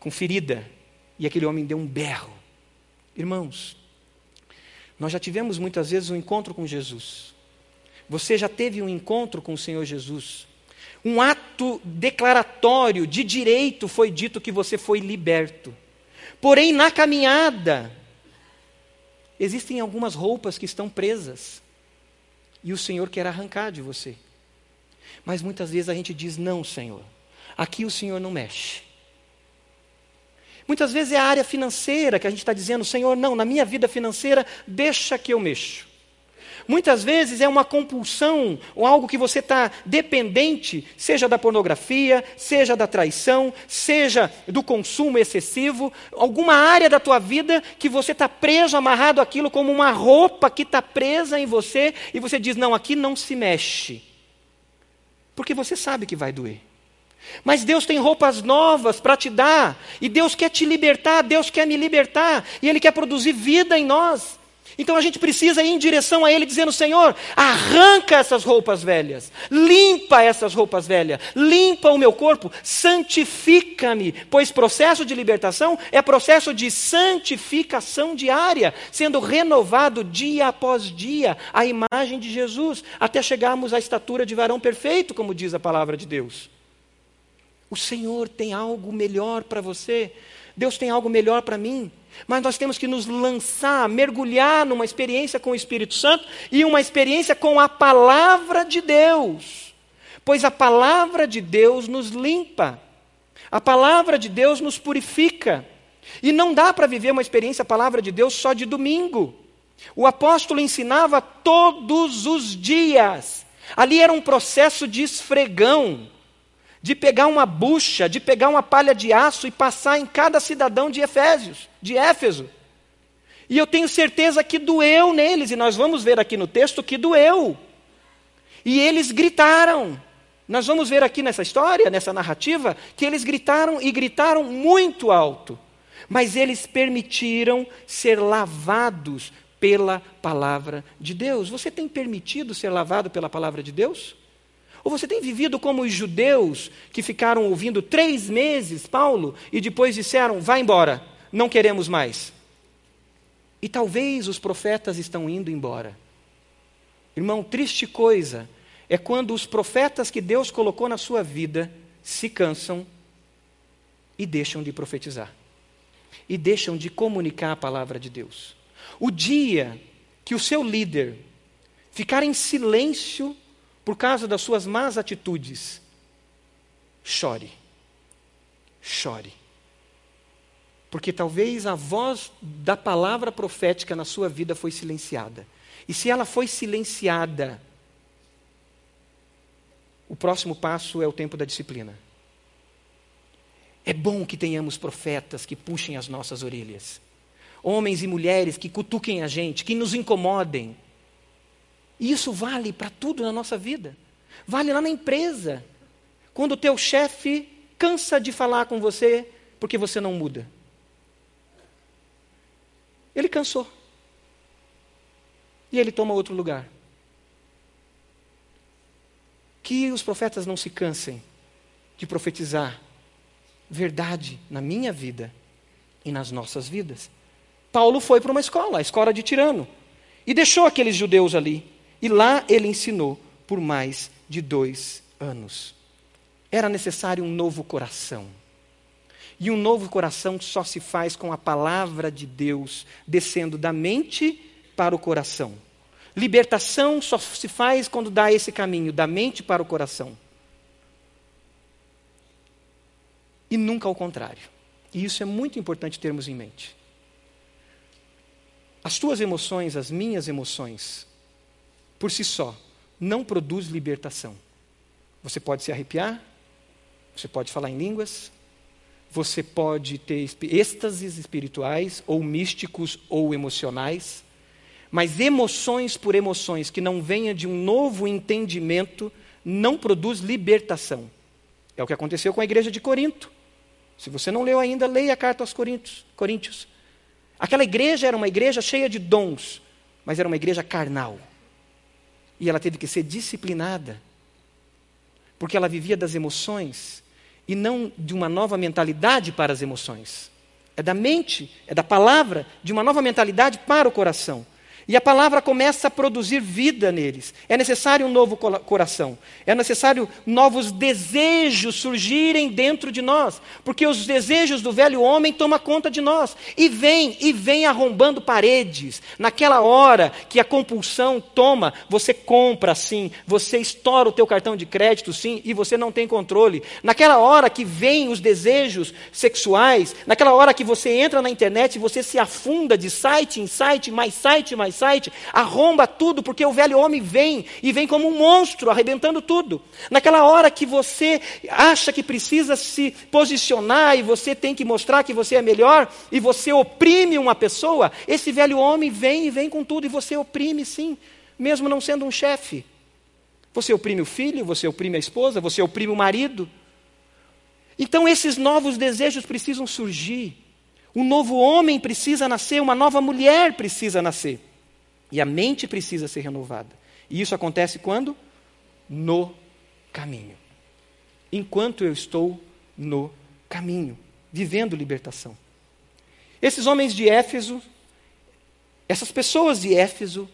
com ferida, e aquele homem deu um berro. Irmãos, nós já tivemos muitas vezes um encontro com Jesus. Você já teve um encontro com o Senhor Jesus. Um ato declaratório de direito foi dito que você foi liberto. Porém, na caminhada, existem algumas roupas que estão presas. E o Senhor quer arrancar de você. Mas muitas vezes a gente diz: não, Senhor, aqui o Senhor não mexe. Muitas vezes é a área financeira que a gente está dizendo: Senhor, não, na minha vida financeira, deixa que eu mexo. Muitas vezes é uma compulsão ou algo que você está dependente, seja da pornografia, seja da traição, seja do consumo excessivo, alguma área da tua vida que você está preso, amarrado aquilo como uma roupa que está presa em você e você diz: não, aqui não se mexe, porque você sabe que vai doer. Mas Deus tem roupas novas para te dar, e Deus quer te libertar, Deus quer me libertar, e Ele quer produzir vida em nós. Então a gente precisa ir em direção a Ele, dizendo: Senhor, arranca essas roupas velhas, limpa essas roupas velhas, limpa o meu corpo, santifica-me, pois processo de libertação é processo de santificação diária, sendo renovado dia após dia a imagem de Jesus, até chegarmos à estatura de varão perfeito, como diz a palavra de Deus. O Senhor tem algo melhor para você, Deus tem algo melhor para mim. Mas nós temos que nos lançar, mergulhar numa experiência com o Espírito Santo e uma experiência com a palavra de Deus. Pois a palavra de Deus nos limpa, a palavra de Deus nos purifica. E não dá para viver uma experiência, a palavra de Deus, só de domingo. O apóstolo ensinava todos os dias. Ali era um processo de esfregão de pegar uma bucha, de pegar uma palha de aço e passar em cada cidadão de Efésios, de Éfeso. E eu tenho certeza que doeu neles, e nós vamos ver aqui no texto que doeu. E eles gritaram. Nós vamos ver aqui nessa história, nessa narrativa, que eles gritaram e gritaram muito alto. Mas eles permitiram ser lavados pela palavra de Deus. Você tem permitido ser lavado pela palavra de Deus? Ou você tem vivido como os judeus que ficaram ouvindo três meses Paulo e depois disseram: vá embora, não queremos mais. E talvez os profetas estão indo embora. Irmão, triste coisa é quando os profetas que Deus colocou na sua vida se cansam e deixam de profetizar, e deixam de comunicar a palavra de Deus. O dia que o seu líder ficar em silêncio por causa das suas más atitudes, chore. Chore. Porque talvez a voz da palavra profética na sua vida foi silenciada. E se ela foi silenciada, o próximo passo é o tempo da disciplina. É bom que tenhamos profetas que puxem as nossas orelhas. Homens e mulheres que cutuquem a gente, que nos incomodem, e isso vale para tudo na nossa vida. Vale lá na empresa. Quando o teu chefe cansa de falar com você porque você não muda. Ele cansou. e ele toma outro lugar. Que os profetas não se cansem de profetizar verdade na minha vida e nas nossas vidas. Paulo foi para uma escola, a escola de Tirano, e deixou aqueles judeus ali. E lá ele ensinou por mais de dois anos. Era necessário um novo coração. E um novo coração só se faz com a palavra de Deus descendo da mente para o coração. Libertação só se faz quando dá esse caminho, da mente para o coração. E nunca ao contrário. E isso é muito importante termos em mente. As tuas emoções, as minhas emoções, por si só, não produz libertação. Você pode se arrepiar, você pode falar em línguas, você pode ter êxtases espirituais, ou místicos, ou emocionais, mas emoções por emoções que não venha de um novo entendimento não produz libertação. É o que aconteceu com a igreja de Corinto. Se você não leu ainda, leia a carta aos Coríntios. Coríntios. Aquela igreja era uma igreja cheia de dons, mas era uma igreja carnal. E ela teve que ser disciplinada, porque ela vivia das emoções e não de uma nova mentalidade para as emoções. É da mente, é da palavra, de uma nova mentalidade para o coração. E a palavra começa a produzir vida neles. É necessário um novo coração. É necessário novos desejos surgirem dentro de nós. Porque os desejos do velho homem tomam conta de nós. E vem, e vem arrombando paredes. Naquela hora que a compulsão toma, você compra sim, você estoura o teu cartão de crédito sim, e você não tem controle. Naquela hora que vem os desejos sexuais, naquela hora que você entra na internet e você se afunda de site em site, mais site, mais site, arromba tudo, porque o velho homem vem e vem como um monstro, arrebentando tudo. Naquela hora que você acha que precisa se posicionar e você tem que mostrar que você é melhor e você oprime uma pessoa, esse velho homem vem e vem com tudo e você oprime sim, mesmo não sendo um chefe. Você oprime o filho, você oprime a esposa, você oprime o marido. Então esses novos desejos precisam surgir. Um novo homem precisa nascer, uma nova mulher precisa nascer. E a mente precisa ser renovada. E isso acontece quando? No caminho. Enquanto eu estou no caminho, vivendo libertação. Esses homens de Éfeso, essas pessoas de Éfeso,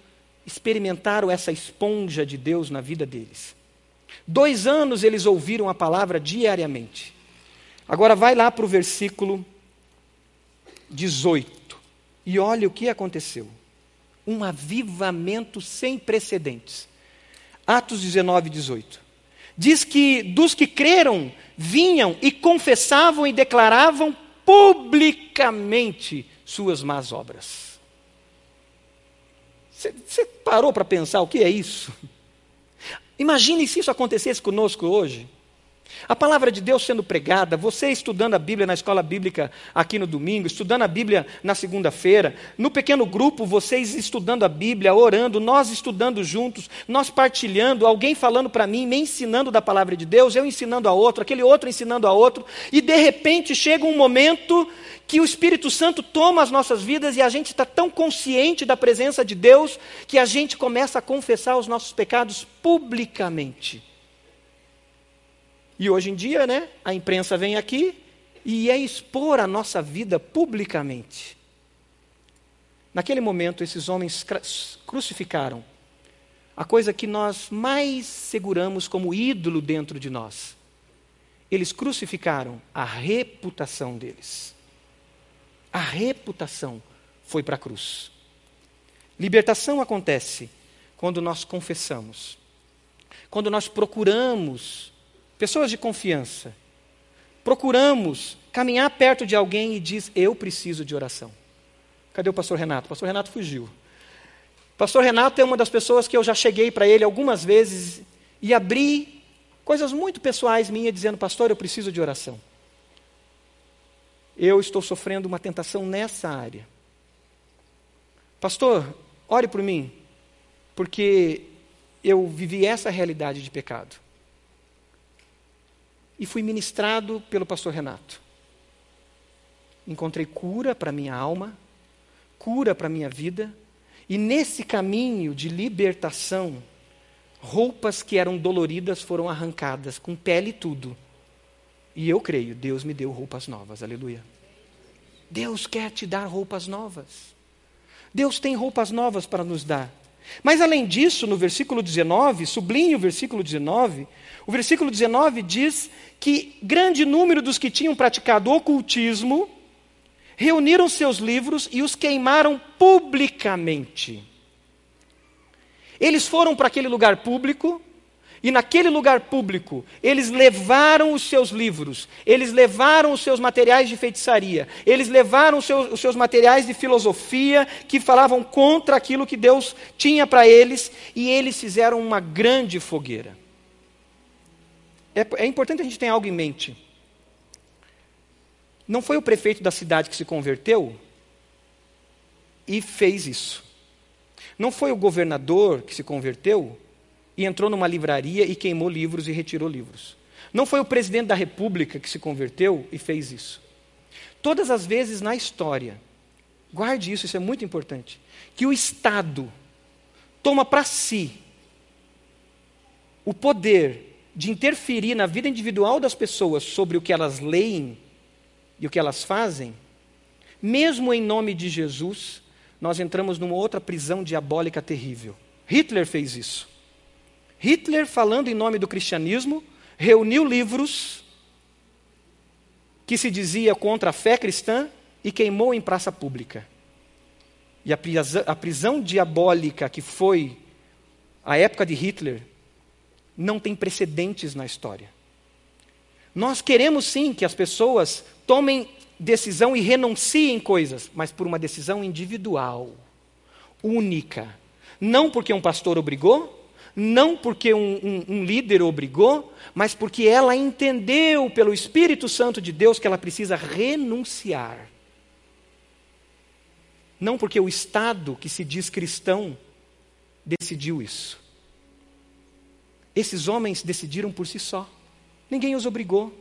experimentaram essa esponja de Deus na vida deles. Dois anos eles ouviram a palavra diariamente. Agora vai lá para o versículo 18 e olha o que aconteceu um avivamento sem precedentes. Atos 19, 18. Diz que dos que creram, vinham e confessavam e declaravam publicamente suas más obras. Você parou para pensar o que é isso? Imagine se isso acontecesse conosco hoje. A palavra de Deus sendo pregada, você estudando a Bíblia na escola bíblica aqui no domingo, estudando a Bíblia na segunda-feira, no pequeno grupo, vocês estudando a Bíblia, orando, nós estudando juntos, nós partilhando, alguém falando para mim, me ensinando da palavra de Deus, eu ensinando a outro, aquele outro ensinando a outro, e de repente chega um momento que o Espírito Santo toma as nossas vidas e a gente está tão consciente da presença de Deus que a gente começa a confessar os nossos pecados publicamente. E hoje em dia, né, a imprensa vem aqui e é expor a nossa vida publicamente. Naquele momento, esses homens crucificaram a coisa que nós mais seguramos como ídolo dentro de nós. Eles crucificaram a reputação deles. A reputação foi para a cruz. Libertação acontece quando nós confessamos, quando nós procuramos pessoas de confiança, procuramos caminhar perto de alguém e diz: Eu preciso de oração. Cadê o pastor Renato? O pastor Renato fugiu. Pastor Renato é uma das pessoas que eu já cheguei para ele algumas vezes e abri coisas muito pessoais minhas, dizendo: Pastor, eu preciso de oração. Eu estou sofrendo uma tentação nessa área. Pastor, ore por mim, porque eu vivi essa realidade de pecado e fui ministrado pelo pastor Renato. Encontrei cura para minha alma, cura para minha vida, E nesse caminho de libertação, roupas que eram doloridas foram arrancadas, com pele e tudo. E eu creio, Deus me deu roupas novas, aleluia. Deus quer te dar roupas novas. Deus tem roupas novas para nos dar. Mas além disso, no versículo 19, sublinhe o versículo 19, o versículo 19 diz que grande número dos que tinham praticado ocultismo reuniram seus livros e os queimaram publicamente. Eles foram para aquele lugar público, e naquele lugar público, eles levaram os seus livros, eles levaram os seus materiais de feitiçaria, eles levaram os seus, os seus materiais de filosofia que falavam contra aquilo que Deus tinha para eles, e eles fizeram uma grande fogueira. É, é importante a gente ter algo em mente. Não foi o prefeito da cidade que se converteu e fez isso. Não foi o governador que se converteu e entrou numa livraria e queimou livros e retirou livros. Não foi o presidente da república que se converteu e fez isso. Todas as vezes na história, guarde isso, isso é muito importante, que o Estado toma para si o poder de interferir na vida individual das pessoas sobre o que elas leem e o que elas fazem, mesmo em nome de Jesus, nós entramos numa outra prisão diabólica terrível. Hitler fez isso. Hitler, falando em nome do cristianismo, reuniu livros que se dizia contra a fé cristã e queimou em praça pública. E a prisão, a prisão diabólica que foi a época de Hitler não tem precedentes na história. Nós queremos sim que as pessoas tomem decisão e renunciem coisas, mas por uma decisão individual, única. Não porque um pastor obrigou, não porque um, um, um, líder obrigou, mas porque ela entendeu pelo Espírito Santo de Deus que ela precisa renunciar. Não porque o Estado que se diz cristão decidiu isso. Esses homens decidiram por si só, ninguém os obrigou.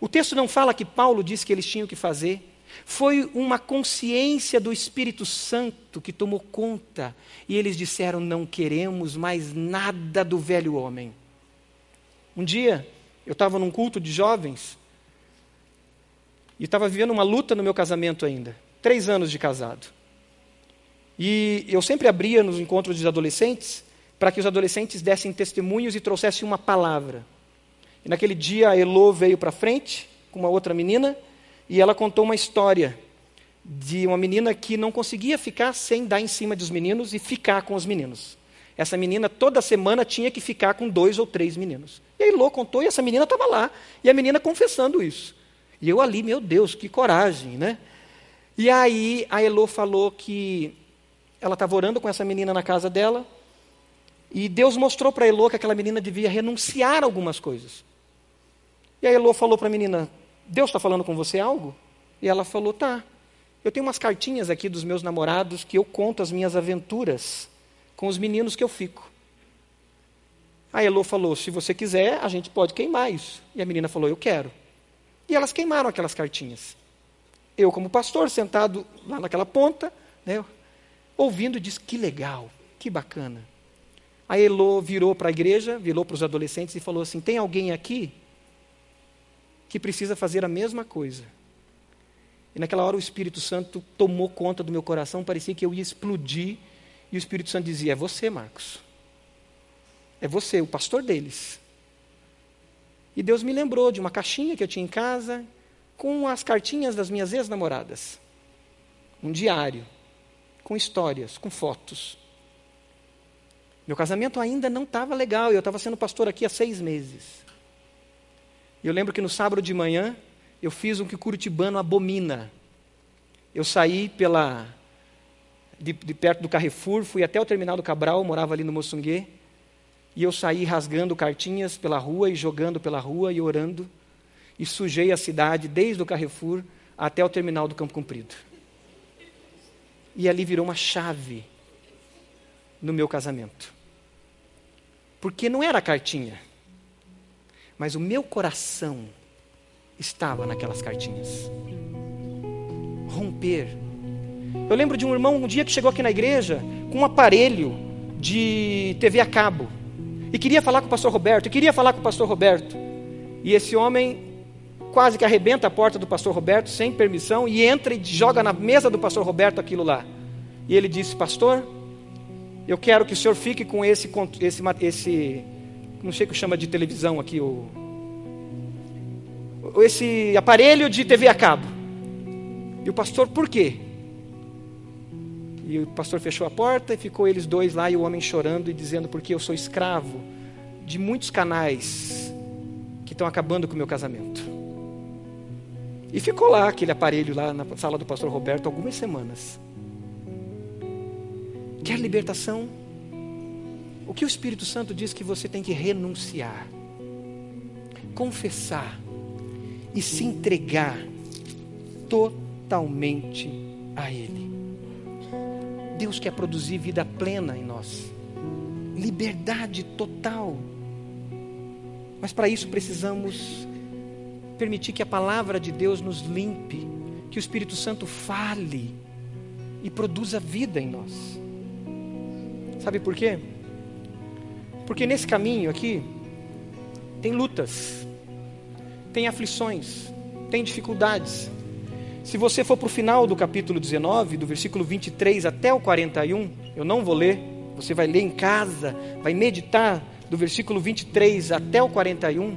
O texto não fala que Paulo disse que eles tinham que fazer, foi uma consciência do Espírito Santo que tomou conta. E eles disseram: Não queremos mais nada do velho homem. Um dia, eu estava num culto de jovens e estava vivendo uma luta no meu casamento ainda. Três anos de casado. E eu sempre abria nos encontros dos adolescentes para que os adolescentes dessem testemunhos e trouxessem uma palavra. E naquele dia a Elô veio para frente com uma outra menina e ela contou uma história de uma menina que não conseguia ficar sem dar em cima dos meninos e ficar com os meninos. Essa menina toda semana tinha que ficar com dois ou três meninos. E aí Lô contou e essa menina estava lá. E a menina confessando isso. E eu ali, meu Deus, que coragem, né? E aí a Elô falou que ela estava orando com essa menina na casa dela. E Deus mostrou para Elô que aquela menina devia renunciar a algumas coisas. E a Elô falou para a menina: Deus está falando com você algo? E ela falou: Tá. Eu tenho umas cartinhas aqui dos meus namorados que eu conto as minhas aventuras com os meninos que eu fico. A Elô falou: Se você quiser, a gente pode queimar isso. E a menina falou: Eu quero. E elas queimaram aquelas cartinhas. Eu, como pastor, sentado lá naquela ponta, né, ouvindo, disse: Que legal, que bacana. A Elô virou para a igreja, virou para os adolescentes e falou assim: Tem alguém aqui que precisa fazer a mesma coisa. E naquela hora o Espírito Santo tomou conta do meu coração, parecia que eu ia explodir, e o Espírito Santo dizia: É você, Marcos. É você, o pastor deles. E Deus me lembrou de uma caixinha que eu tinha em casa, com as cartinhas das minhas ex-namoradas. Um diário, com histórias, com fotos. Meu casamento ainda não estava legal, eu estava sendo pastor aqui há seis meses. Eu lembro que no sábado de manhã eu fiz o que o curitibano abomina. Eu saí pela de, de, perto do Carrefour, fui até o terminal do Cabral, morava ali no Moçunguê, e eu saí rasgando cartinhas pela rua e jogando pela rua e orando, e sujei a cidade desde o Carrefour até o terminal do Campo Comprido. E ali virou uma chave no meu casamento. Porque não era cartinha mas o meu coração estava naquelas cartinhas. Romper. Eu lembro de um irmão um dia que chegou aqui na igreja com um aparelho de TV a cabo e queria falar com o pastor Roberto, e queria falar com o pastor Roberto. E esse homem quase que arrebenta a porta do pastor Roberto sem permissão e entra e joga na mesa do pastor Roberto aquilo lá. E ele disse: Pastor, eu quero que o senhor fique com esse, esse, esse não sei o que chama de televisão aqui, o, esse aparelho de TV a cabo. E o pastor, por quê? E o pastor fechou a porta e ficou eles dois lá e o homem chorando e dizendo: Porque eu sou escravo de muitos canais que estão acabando com o meu casamento. E ficou lá aquele aparelho lá na sala do pastor Roberto algumas semanas. Quer libertação? O que o Espírito Santo diz que você tem que renunciar, confessar e se entregar totalmente a Ele. Deus quer produzir vida plena em nós, liberdade total. Mas para isso precisamos permitir que a palavra de Deus nos limpe, que o Espírito Santo fale e produza vida em nós. Sabe por quê? Porque nesse caminho aqui tem lutas, tem aflições, tem dificuldades. Se você for para o final do capítulo 19, do versículo 23 até o 41, eu não vou ler, você vai ler em casa, vai meditar do versículo 23 até o 41.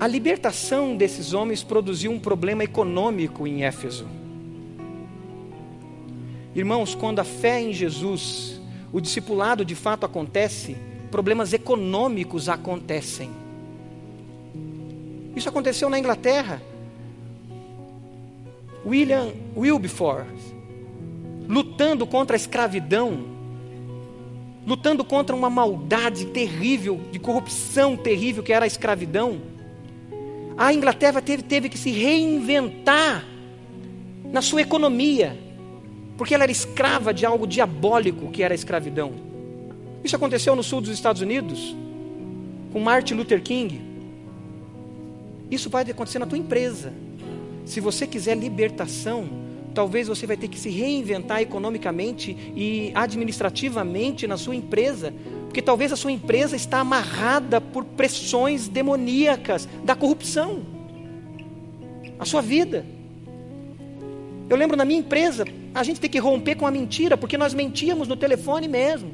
A libertação desses homens produziu um problema econômico em Éfeso. Irmãos, quando a fé em Jesus, o discipulado de fato acontece, problemas econômicos acontecem. Isso aconteceu na Inglaterra. William Wilberforce, lutando contra a escravidão, lutando contra uma maldade terrível, de corrupção terrível que era a escravidão. A Inglaterra teve, teve que se reinventar na sua economia, porque ela era escrava de algo diabólico que era a escravidão. Isso aconteceu no sul dos Estados Unidos, com Martin Luther King. Isso vai acontecer na tua empresa. Se você quiser libertação, talvez você vai ter que se reinventar economicamente e administrativamente na sua empresa, porque talvez a sua empresa está amarrada por pressões demoníacas da corrupção. A sua vida. Eu lembro na minha empresa, a gente tem que romper com a mentira, porque nós mentíamos no telefone mesmo.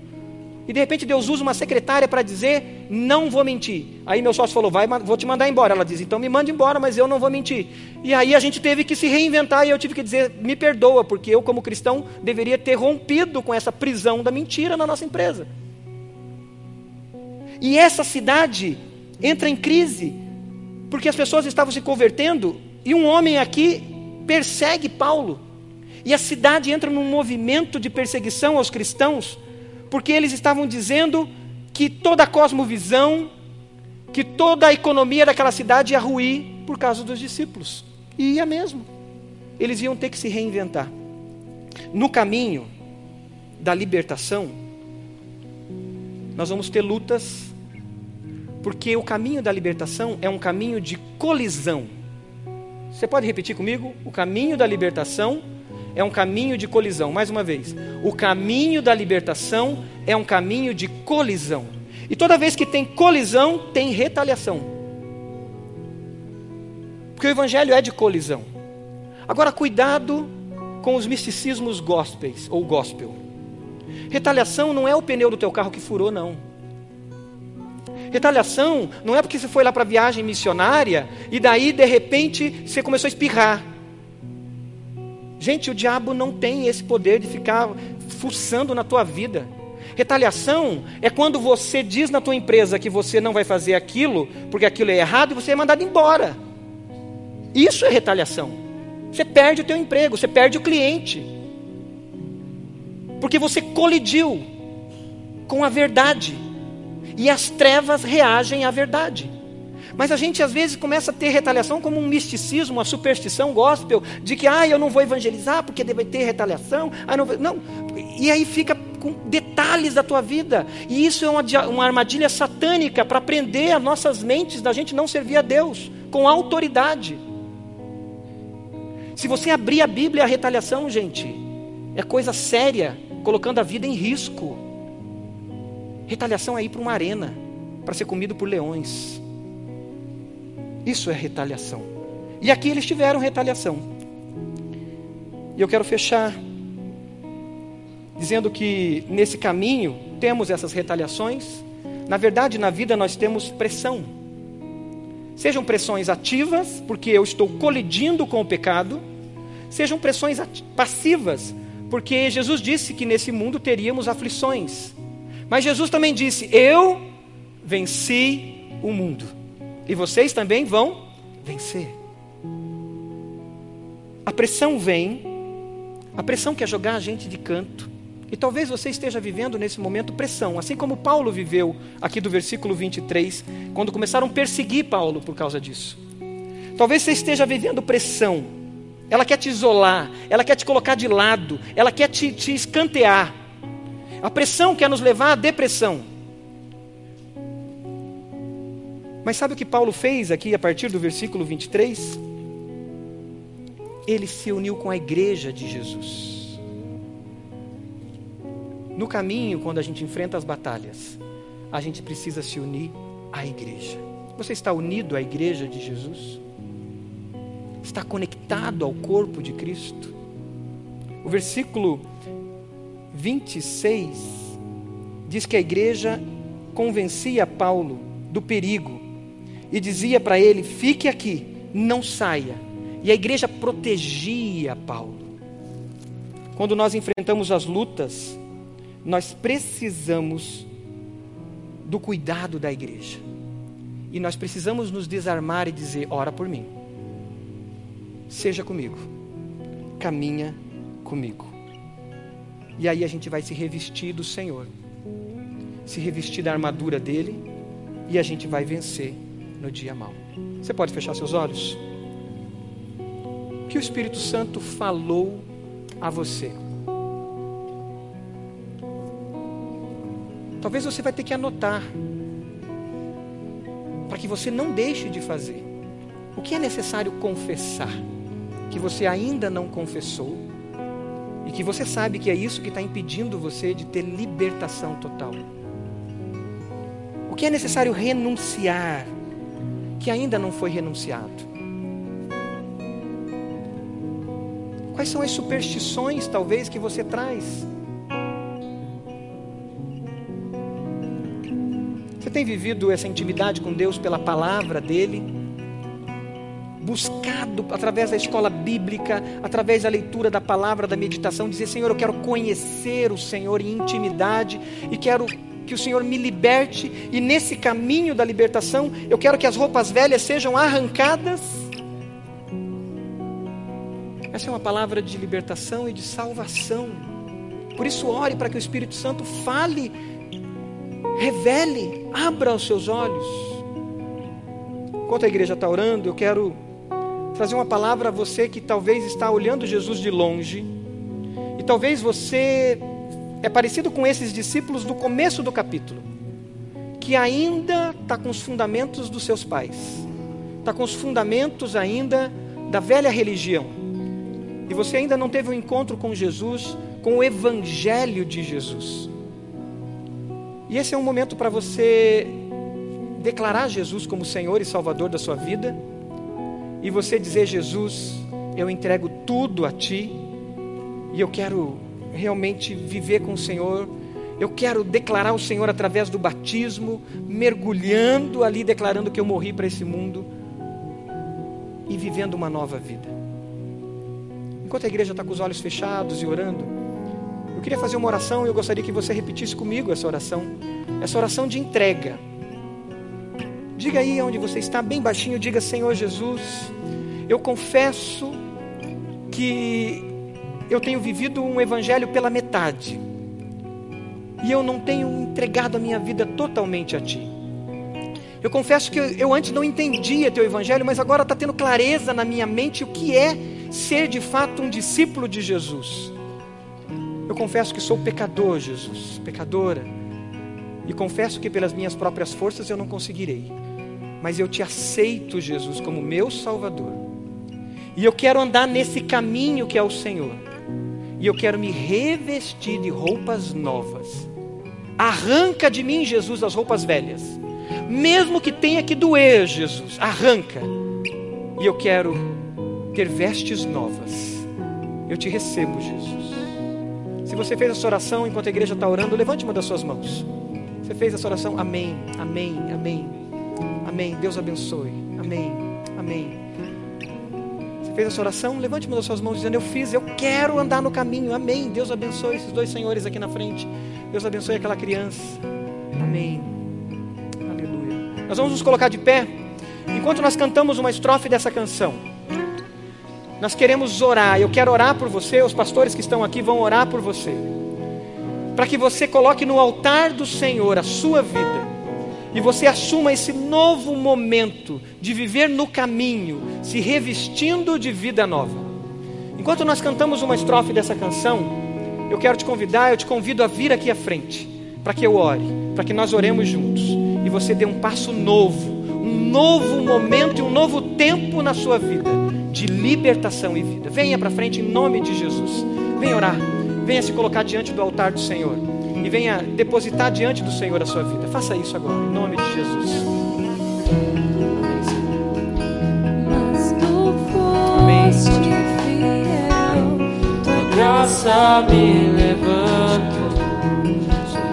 E de repente Deus usa uma secretária para dizer: não vou mentir. Aí meu sócio falou: vai, vou te mandar embora. Ela diz: então me manda embora, mas eu não vou mentir. E aí a gente teve que se reinventar e eu tive que dizer: me perdoa, porque eu, como cristão, deveria ter rompido com essa prisão da mentira na nossa empresa. E essa cidade entra em crise, porque as pessoas estavam se convertendo e um homem aqui persegue Paulo. E a cidade entra num movimento de perseguição aos cristãos porque eles estavam dizendo que toda a cosmovisão, que toda a economia daquela cidade ia ruir por causa dos discípulos. E ia mesmo. Eles iam ter que se reinventar. No caminho da libertação, nós vamos ter lutas, porque o caminho da libertação é um caminho de colisão. Você pode repetir comigo? O caminho da libertação é um caminho de colisão. Mais uma vez, o caminho da libertação é um caminho de colisão. E toda vez que tem colisão, tem retaliação. Porque o evangelho é de colisão. Agora, cuidado com os misticismos gospels ou gospel. Retaliação não é o pneu do teu carro que furou, não. Retaliação não é porque você foi lá para viagem missionária e daí de repente você começou a espirrar. Gente, o diabo não tem esse poder de ficar fuçando na tua vida. Retaliação é quando você diz na tua empresa que você não vai fazer aquilo, porque aquilo é errado, e você é mandado embora. Isso é retaliação. Você perde o teu emprego, você perde o cliente. Porque você colidiu com a verdade. E as trevas reagem à verdade. Mas a gente às vezes começa a ter retaliação como um misticismo, uma superstição gospel, de que ah, eu não vou evangelizar porque deve ter retaliação. Ah, não, não. E aí fica com detalhes da tua vida. E isso é uma, uma armadilha satânica para prender as nossas mentes da gente não servir a Deus com autoridade. Se você abrir a Bíblia, a retaliação, gente, é coisa séria, colocando a vida em risco. Retaliação é ir para uma arena para ser comido por leões. Isso é retaliação. E aqui eles tiveram retaliação. E eu quero fechar dizendo que nesse caminho temos essas retaliações. Na verdade, na vida nós temos pressão. Sejam pressões ativas, porque eu estou colidindo com o pecado, sejam pressões passivas, porque Jesus disse que nesse mundo teríamos aflições. Mas Jesus também disse: Eu venci o mundo. E vocês também vão vencer. A pressão vem, a pressão quer jogar a gente de canto. E talvez você esteja vivendo nesse momento pressão, assim como Paulo viveu aqui do versículo 23, quando começaram a perseguir Paulo por causa disso. Talvez você esteja vivendo pressão. Ela quer te isolar, ela quer te colocar de lado, ela quer te, te escantear. A pressão quer nos levar à depressão. Mas sabe o que Paulo fez aqui a partir do versículo 23? Ele se uniu com a igreja de Jesus. No caminho, quando a gente enfrenta as batalhas, a gente precisa se unir à igreja. Você está unido à igreja de Jesus? Está conectado ao corpo de Cristo? O versículo 26 diz que a igreja convencia Paulo do perigo e dizia para ele: fique aqui, não saia. E a igreja protegia Paulo. Quando nós enfrentamos as lutas, nós precisamos do cuidado da igreja. E nós precisamos nos desarmar e dizer: ora por mim. Seja comigo. Caminha comigo. E aí a gente vai se revestir do Senhor. Se revestir da armadura dele e a gente vai vencer no dia mau. Você pode fechar seus olhos? O que o Espírito Santo falou a você? Talvez você vai ter que anotar para que você não deixe de fazer. O que é necessário confessar que você ainda não confessou e que você sabe que é isso que está impedindo você de ter libertação total? O que é necessário renunciar que ainda não foi renunciado? Quais são as superstições, talvez, que você traz? Você tem vivido essa intimidade com Deus pela palavra dEle? Buscado através da escola bíblica, através da leitura da palavra, da meditação, dizer: Senhor, eu quero conhecer o Senhor em intimidade e quero que o Senhor me liberte, e nesse caminho da libertação, eu quero que as roupas velhas sejam arrancadas. Essa é uma palavra de libertação e de salvação. Por isso, ore para que o Espírito Santo fale, revele, abra os seus olhos. Enquanto a igreja está orando, eu quero trazer uma palavra a você que talvez está olhando Jesus de longe, e talvez você é parecido com esses discípulos do começo do capítulo, que ainda está com os fundamentos dos seus pais, está com os fundamentos ainda da velha religião. E você ainda não teve um encontro com Jesus, com o Evangelho de Jesus. E esse é um momento para você declarar Jesus como Senhor e Salvador da sua vida, e você dizer: Jesus, eu entrego tudo a Ti, e eu quero realmente viver com o Senhor. Eu quero declarar o Senhor através do batismo, mergulhando ali, declarando que eu morri para esse mundo e vivendo uma nova vida. Enquanto a igreja está com os olhos fechados e orando, eu queria fazer uma oração e eu gostaria que você repetisse comigo essa oração, essa oração de entrega. Diga aí onde você está, bem baixinho, diga: Senhor Jesus, eu confesso que eu tenho vivido um evangelho pela metade. E eu não tenho entregado a minha vida totalmente a Ti. Eu confesso que eu, antes não entendia Teu evangelho, mas agora está tendo clareza na minha mente o que é ser de fato um discípulo de Jesus. Eu confesso que sou pecador, Jesus, pecadora. E confesso que pelas minhas próprias forças eu não conseguirei. Mas eu te aceito, Jesus, como meu Salvador E eu quero andar nesse caminho que é o Senhor. E eu quero me revestir de roupas novas. Arranca de mim, Jesus, as roupas velhas. Mesmo que tenha que doer, Jesus, arranca. E eu quero ter vestes novas. Eu te recebo, Jesus. Se você fez essa oração enquanto a igreja está orando, levante uma das suas mãos. Você fez essa oração? Amém, amém, amém. Amém. Deus abençoe. Amém, amém. Você fez essa oração? Levante uma das suas mãos dizendo: Eu fiz, eu quero andar no caminho. Amém. Deus abençoe esses dois senhores aqui na frente. Deus abençoe aquela criança. Amém. Aleluia. Nós vamos nos colocar de pé enquanto nós cantamos uma estrofe dessa canção. Nós queremos orar. Eu quero orar por você. Os pastores que estão aqui vão orar por você. Para que você coloque no altar do Senhor a sua vida. E você assuma esse novo momento de viver no caminho, se revestindo de vida nova. Enquanto nós cantamos uma estrofe dessa canção, eu quero te convidar, eu te convido a vir aqui à frente, para que eu ore, para que nós oremos juntos e você dê um passo novo, um novo momento e um novo tempo na sua vida de libertação e vida. Venha para frente em nome de Jesus. Venha orar. Venha se colocar diante do altar do Senhor e venha depositar diante do Senhor a sua vida. Faça isso agora, em nome de Jesus. Mas tu Amém. fiel, graça me levanta,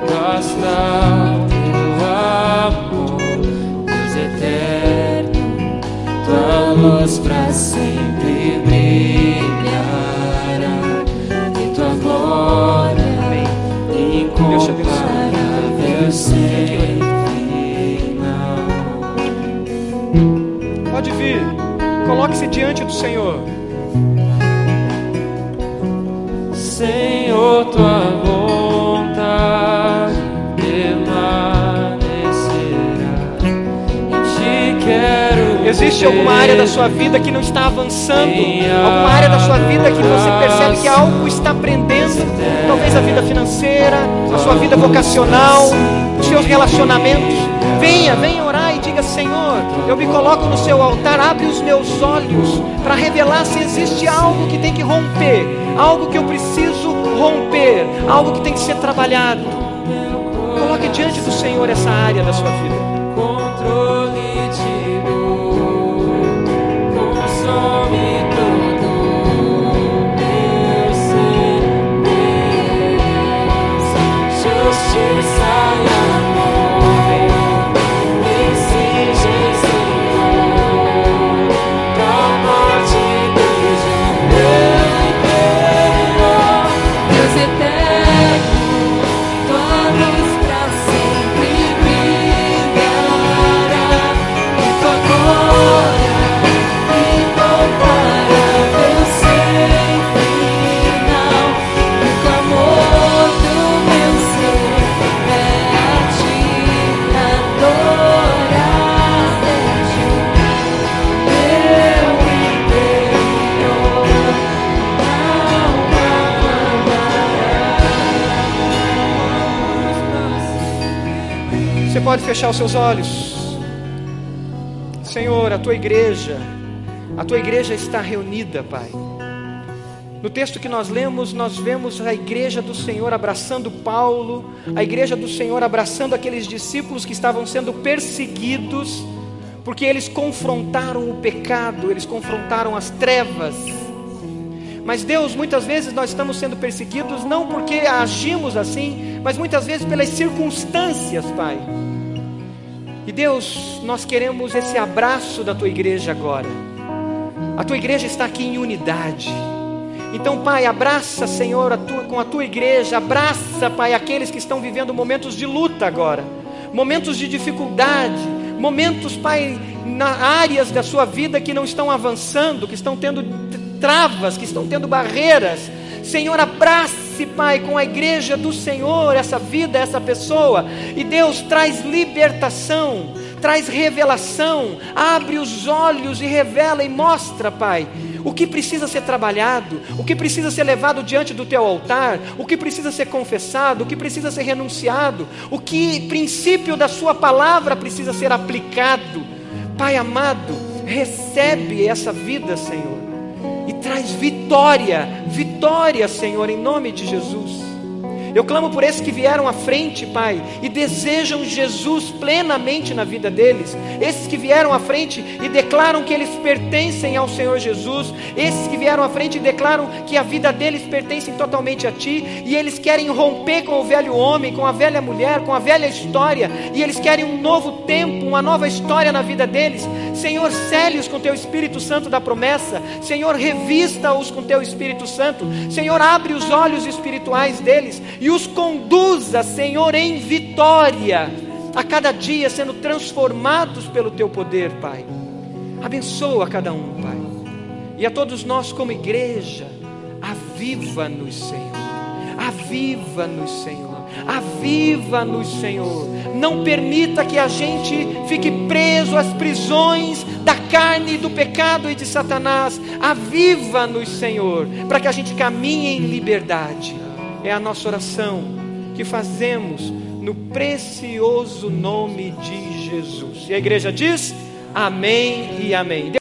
basta teu amor, Deus eterno, tua luz pra sempre brilhará, Pode vir. Coloque-se diante do Senhor. Senhor, tua vontade permanecerá. Ti quero. Existe alguma área da sua vida que não está avançando? Alguma área da sua vida que você percebe que algo está prendendo? Talvez a vida financeira, a sua vida vocacional, seus relacionamentos. Venha, venha orar e diga: Senhor, eu me coloco no seu altar, abre os meus olhos para revelar se existe algo que tem que romper, algo que eu preciso romper, algo que tem que ser trabalhado. Coloque diante do Senhor essa área da sua vida. Controle te consome meu pode fechar os seus olhos. Senhor, a tua igreja, a tua igreja está reunida, Pai. No texto que nós lemos, nós vemos a igreja do Senhor abraçando Paulo, a igreja do Senhor abraçando aqueles discípulos que estavam sendo perseguidos, porque eles confrontaram o pecado, eles confrontaram as trevas. Mas Deus, muitas vezes nós estamos sendo perseguidos não porque agimos assim, mas muitas vezes pelas circunstâncias, Pai. E Deus, nós queremos esse abraço da tua igreja agora. A tua igreja está aqui em unidade. Então, Pai, abraça, Senhor, a tua- com a tua igreja, abraça, Pai, aqueles que estão vivendo momentos de luta agora, momentos de dificuldade, momentos, Pai, na áreas da sua vida que não estão avançando, que estão tendo travas, que estão tendo barreiras. Senhor, Pai, com a igreja do Senhor, essa vida, essa pessoa, e Deus traz libertação, traz revelação, abre os olhos e revela e mostra, Pai, o que precisa ser trabalhado, o que precisa ser levado diante do teu altar, o que precisa ser confessado, o que precisa ser renunciado, o que princípio da Sua palavra precisa ser aplicado. Pai amado, recebe essa vida, Senhor. E traz vitória, vitória, Senhor, em nome de Jesus. Eu clamo por esses que vieram à frente, Pai, e desejam Jesus plenamente na vida deles. Esses que vieram à frente e declaram que eles pertencem ao Senhor Jesus. Esses que vieram à frente e declaram que a vida deles pertence totalmente a Ti. E eles querem romper com o velho homem, com a velha mulher, com a velha história. E eles querem um novo tempo, uma nova história na vida deles. Senhor, cele-os com Teu Espírito Santo da promessa. Senhor, revista-os com Teu Espírito Santo. Senhor, abre os olhos espirituais deles e os conduza, Senhor, em vitória, a cada dia sendo transformados pelo Teu poder, Pai. Abençoa cada um, Pai. E a todos nós, como igreja, aviva-nos, Senhor. Aviva-nos, Senhor. Aviva-nos, Senhor. Não permita que a gente fique preso às prisões da carne, do pecado e de Satanás. Aviva-nos, Senhor, para que a gente caminhe em liberdade. É a nossa oração que fazemos no precioso nome de Jesus. E a igreja diz: Amém e Amém.